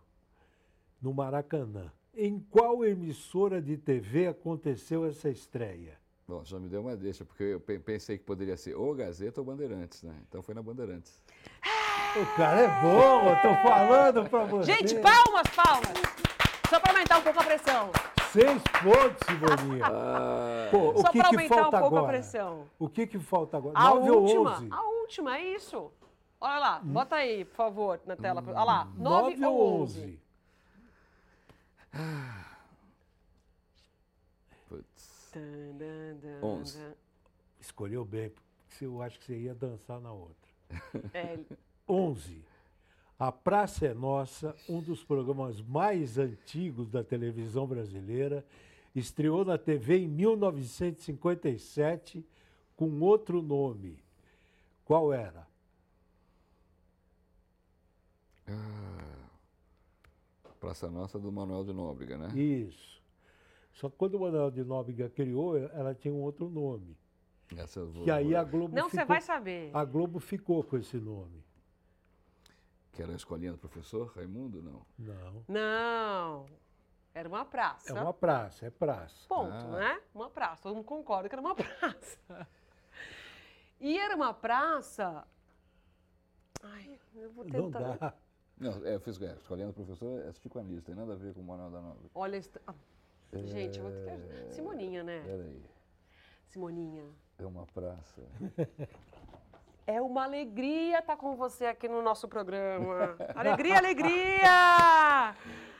no Maracanã. Em qual emissora de TV aconteceu essa estreia? Bom, já me deu uma deixa, porque eu pe- pensei que poderia ser ou Gazeta ou Bandeirantes, né? Então foi na Bandeirantes. O cara é bom, eu tô falando pra você. Gente, palmas, palmas. Só pra aumentar um pouco a pressão. Seis pontos, Simoninha. Pô, o Só que pra que aumentar falta um pouco a agora? pressão. O que que falta agora? A Nove ou última, onze? a última, é isso. Olha lá, bota aí, por favor, na tela. Olha lá, 9 Nove ou ou 11. onze? Putz. Dan, Onze. dan. Escolheu bem, porque eu acho que você ia dançar na outra. É, 11. A Praça é Nossa, um dos programas mais antigos da televisão brasileira, estreou na TV em 1957 com outro nome. Qual era? Praça Nossa do Manuel de Nóbrega, né? Isso. Só que quando o Manuel de Nóbrega criou, ela tinha um outro nome. Essa eu vou- Que aí a Globo Não, você vai saber. a Globo ficou com esse nome. Que era a escolinha do professor Raimundo, não? Não. Não. Era uma praça. É uma praça, é praça. Ponto, Ah. né? Uma praça. Todo mundo concorda que era uma praça. E era uma praça. Ai, eu vou Não tentar. dá. Não, é, eu fiz é, escolinha do professor é Anísio, tem nada a ver com o Manuel da Nova. Olha, est- ah, gente, eu vou ter que. Simoninha, né? Peraí, Simoninha. é uma praça. É uma alegria estar com você aqui no nosso programa. Alegria, alegria!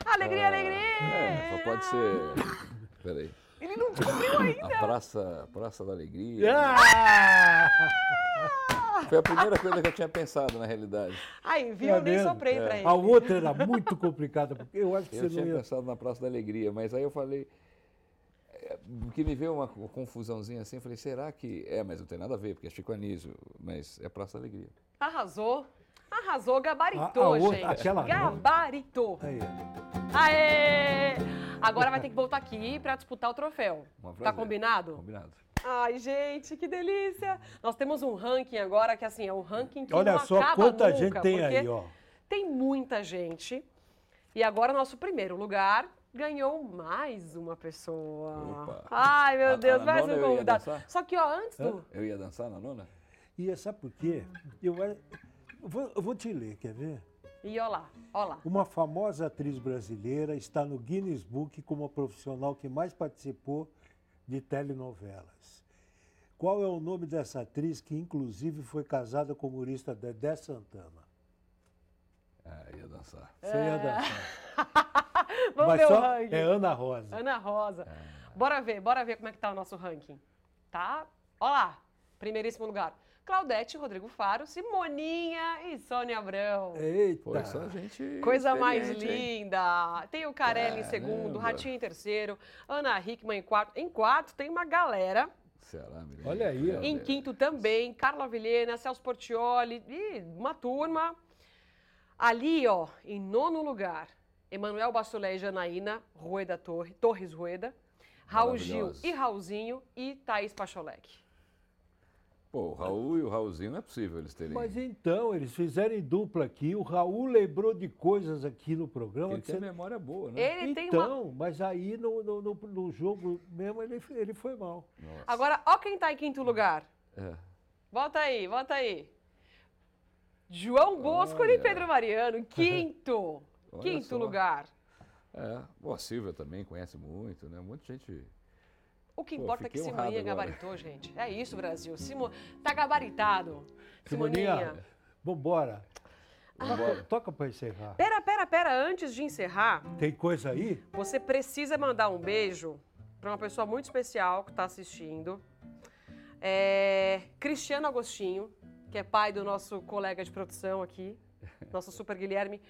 Alegria, alegria! É, só pode ser. Peraí. Ele não descobriu ainda. A Praça, Praça da Alegria. Ah! Foi a primeira coisa que eu tinha pensado, na realidade. Aí, viu? É Eu nem mesmo? soprei pra ele. A outra era muito complicada, porque eu acho que Eu você tinha não ia. pensado na Praça da Alegria, mas aí eu falei. É, Que me veio uma confusãozinha assim, eu falei, será que. É, mas não tem nada a ver, porque é Chico Anísio, mas é Praça da Alegria. Arrasou. Arrasou, gabaritou, A- a outra- gente. aquela. Gabaritou. Aí, Aê! Agora vai ter que voltar aqui pra disputar o troféu. Um Tá combinado? Combinado. Ai, gente, que delícia! Nós temos um ranking agora que, assim, é o ranking que olha não só acaba quanta nunca, gente tem porque aí, ó. Tem muita gente. E agora, nosso primeiro lugar ganhou mais uma pessoa. Opa. Ai, meu A- Deus, a mais um ia convidado. Só que, ó, antes Hã? do... Eu ia dançar na nona? E sabe por quê? Eu, eu vou, eu vou te ler, quer ver? E ó lá, ó lá. Uma famosa atriz brasileira está no Guinness Book como a profissional que mais participou de telenovelas. Qual é o nome dessa atriz que, inclusive, foi casada com o humorista Dedé Santana? Ah, ia dançar. Você ia dançar. Vamos Mas ver o só ranking. é Ana Rosa. Ana Rosa. É. Bora ver, bora ver como é que tá o nosso ranking. Tá? Ó lá, primeiríssimo lugar. Claudete, Rodrigo Faro, Simoninha e Sônia Abrão. Eita! Pô, só gente. Coisa mais experiente, hein? linda. Tem o Carelli em segundo, Caramba. Ratinho em terceiro, Ana Hickman em quarto. Em quarto tem uma galera. Ceará, me Olha aí, ó. Em quinto também, Carla Vilhena, Celso Portioli, e uma turma. Ali, ó, em nono lugar, Emanuel Bastolé e Janaína Rueda Torre, Torres Rueda, Raul Gil e Raulzinho e Thaís Pacholek. Pô, o Raul e o Raulzinho não é possível eles terem. Mas então, eles fizeram em dupla aqui. O Raul lembrou de coisas aqui no programa. Ele que tem você- memória boa, né? Ele tem uma. Então, mas aí no, no, no- no jogo mesmo ele, ele foi mal. Nossa. Agora, ó quem tá em quinto lugar. É. Volta aí, volta aí. João Bosco e. Pedro Mariano, quinto. Olha quinto só. lugar. É. Bom, a Silvia também conhece muito, né? Um monte de gente. O que Pô, importa é que Simoninha agora. gabaritou, gente. É isso, Brasil. Simo... Tá gabaritado. Simoninha, Simoninha. vambora. Vambora. Toca, pra encerrar. Pera, pera, pera. Antes de encerrar, Tem coisa aí? você precisa mandar um beijo para uma pessoa muito especial que está assistindo. É... Cristiano Agostinho, que é pai do nosso colega de produção aqui, nosso super Guilherme.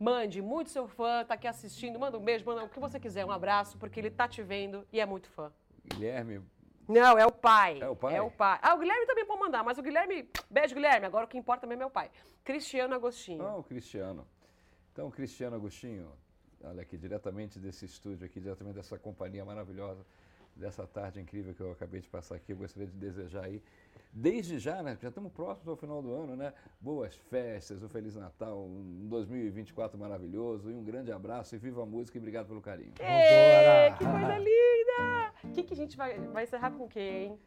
Mande, muito seu fã, tá aqui assistindo. Manda um beijo, manda o que você quiser, um abraço, porque ele tá te vendo e é muito fã. Guilherme, Não, é o pai. É o pai? É o pai. Ah, o Guilherme também pode mandar, mas o Guilherme. Beijo, Guilherme. Agora o que importa mesmo é o pai. Cristiano Agostinho. não, o Cristiano. Então, o Cristiano Agostinho, olha aqui, diretamente desse estúdio aqui, diretamente dessa companhia maravilhosa, dessa tarde incrível que eu acabei de passar aqui, eu gostaria de desejar aí, desde já, né? Já estamos próximos ao final do ano, né? Boas festas, um Feliz Natal, um 2024 maravilhoso e um grande abraço e viva a música e obrigado pelo carinho. Vambora. que coisa linda! O que, que a gente vai, vai encerrar com quem, hein?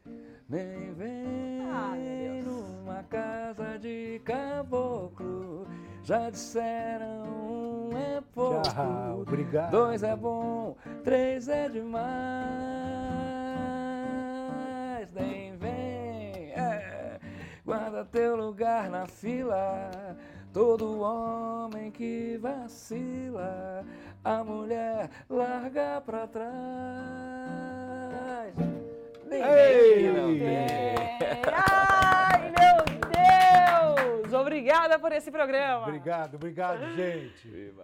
Nem vem meu Deus. numa casa de caboclo, já disseram um é pouco. Tchau, obrigado. Dois é bom, três é demais. Nem vem, é. guarda teu lugar na fila. Todo homem que vacila, a mulher larga pra trás. Nem vem que não tem. Deus! Obrigada por esse programa. Obrigado, obrigado, gente. Viva.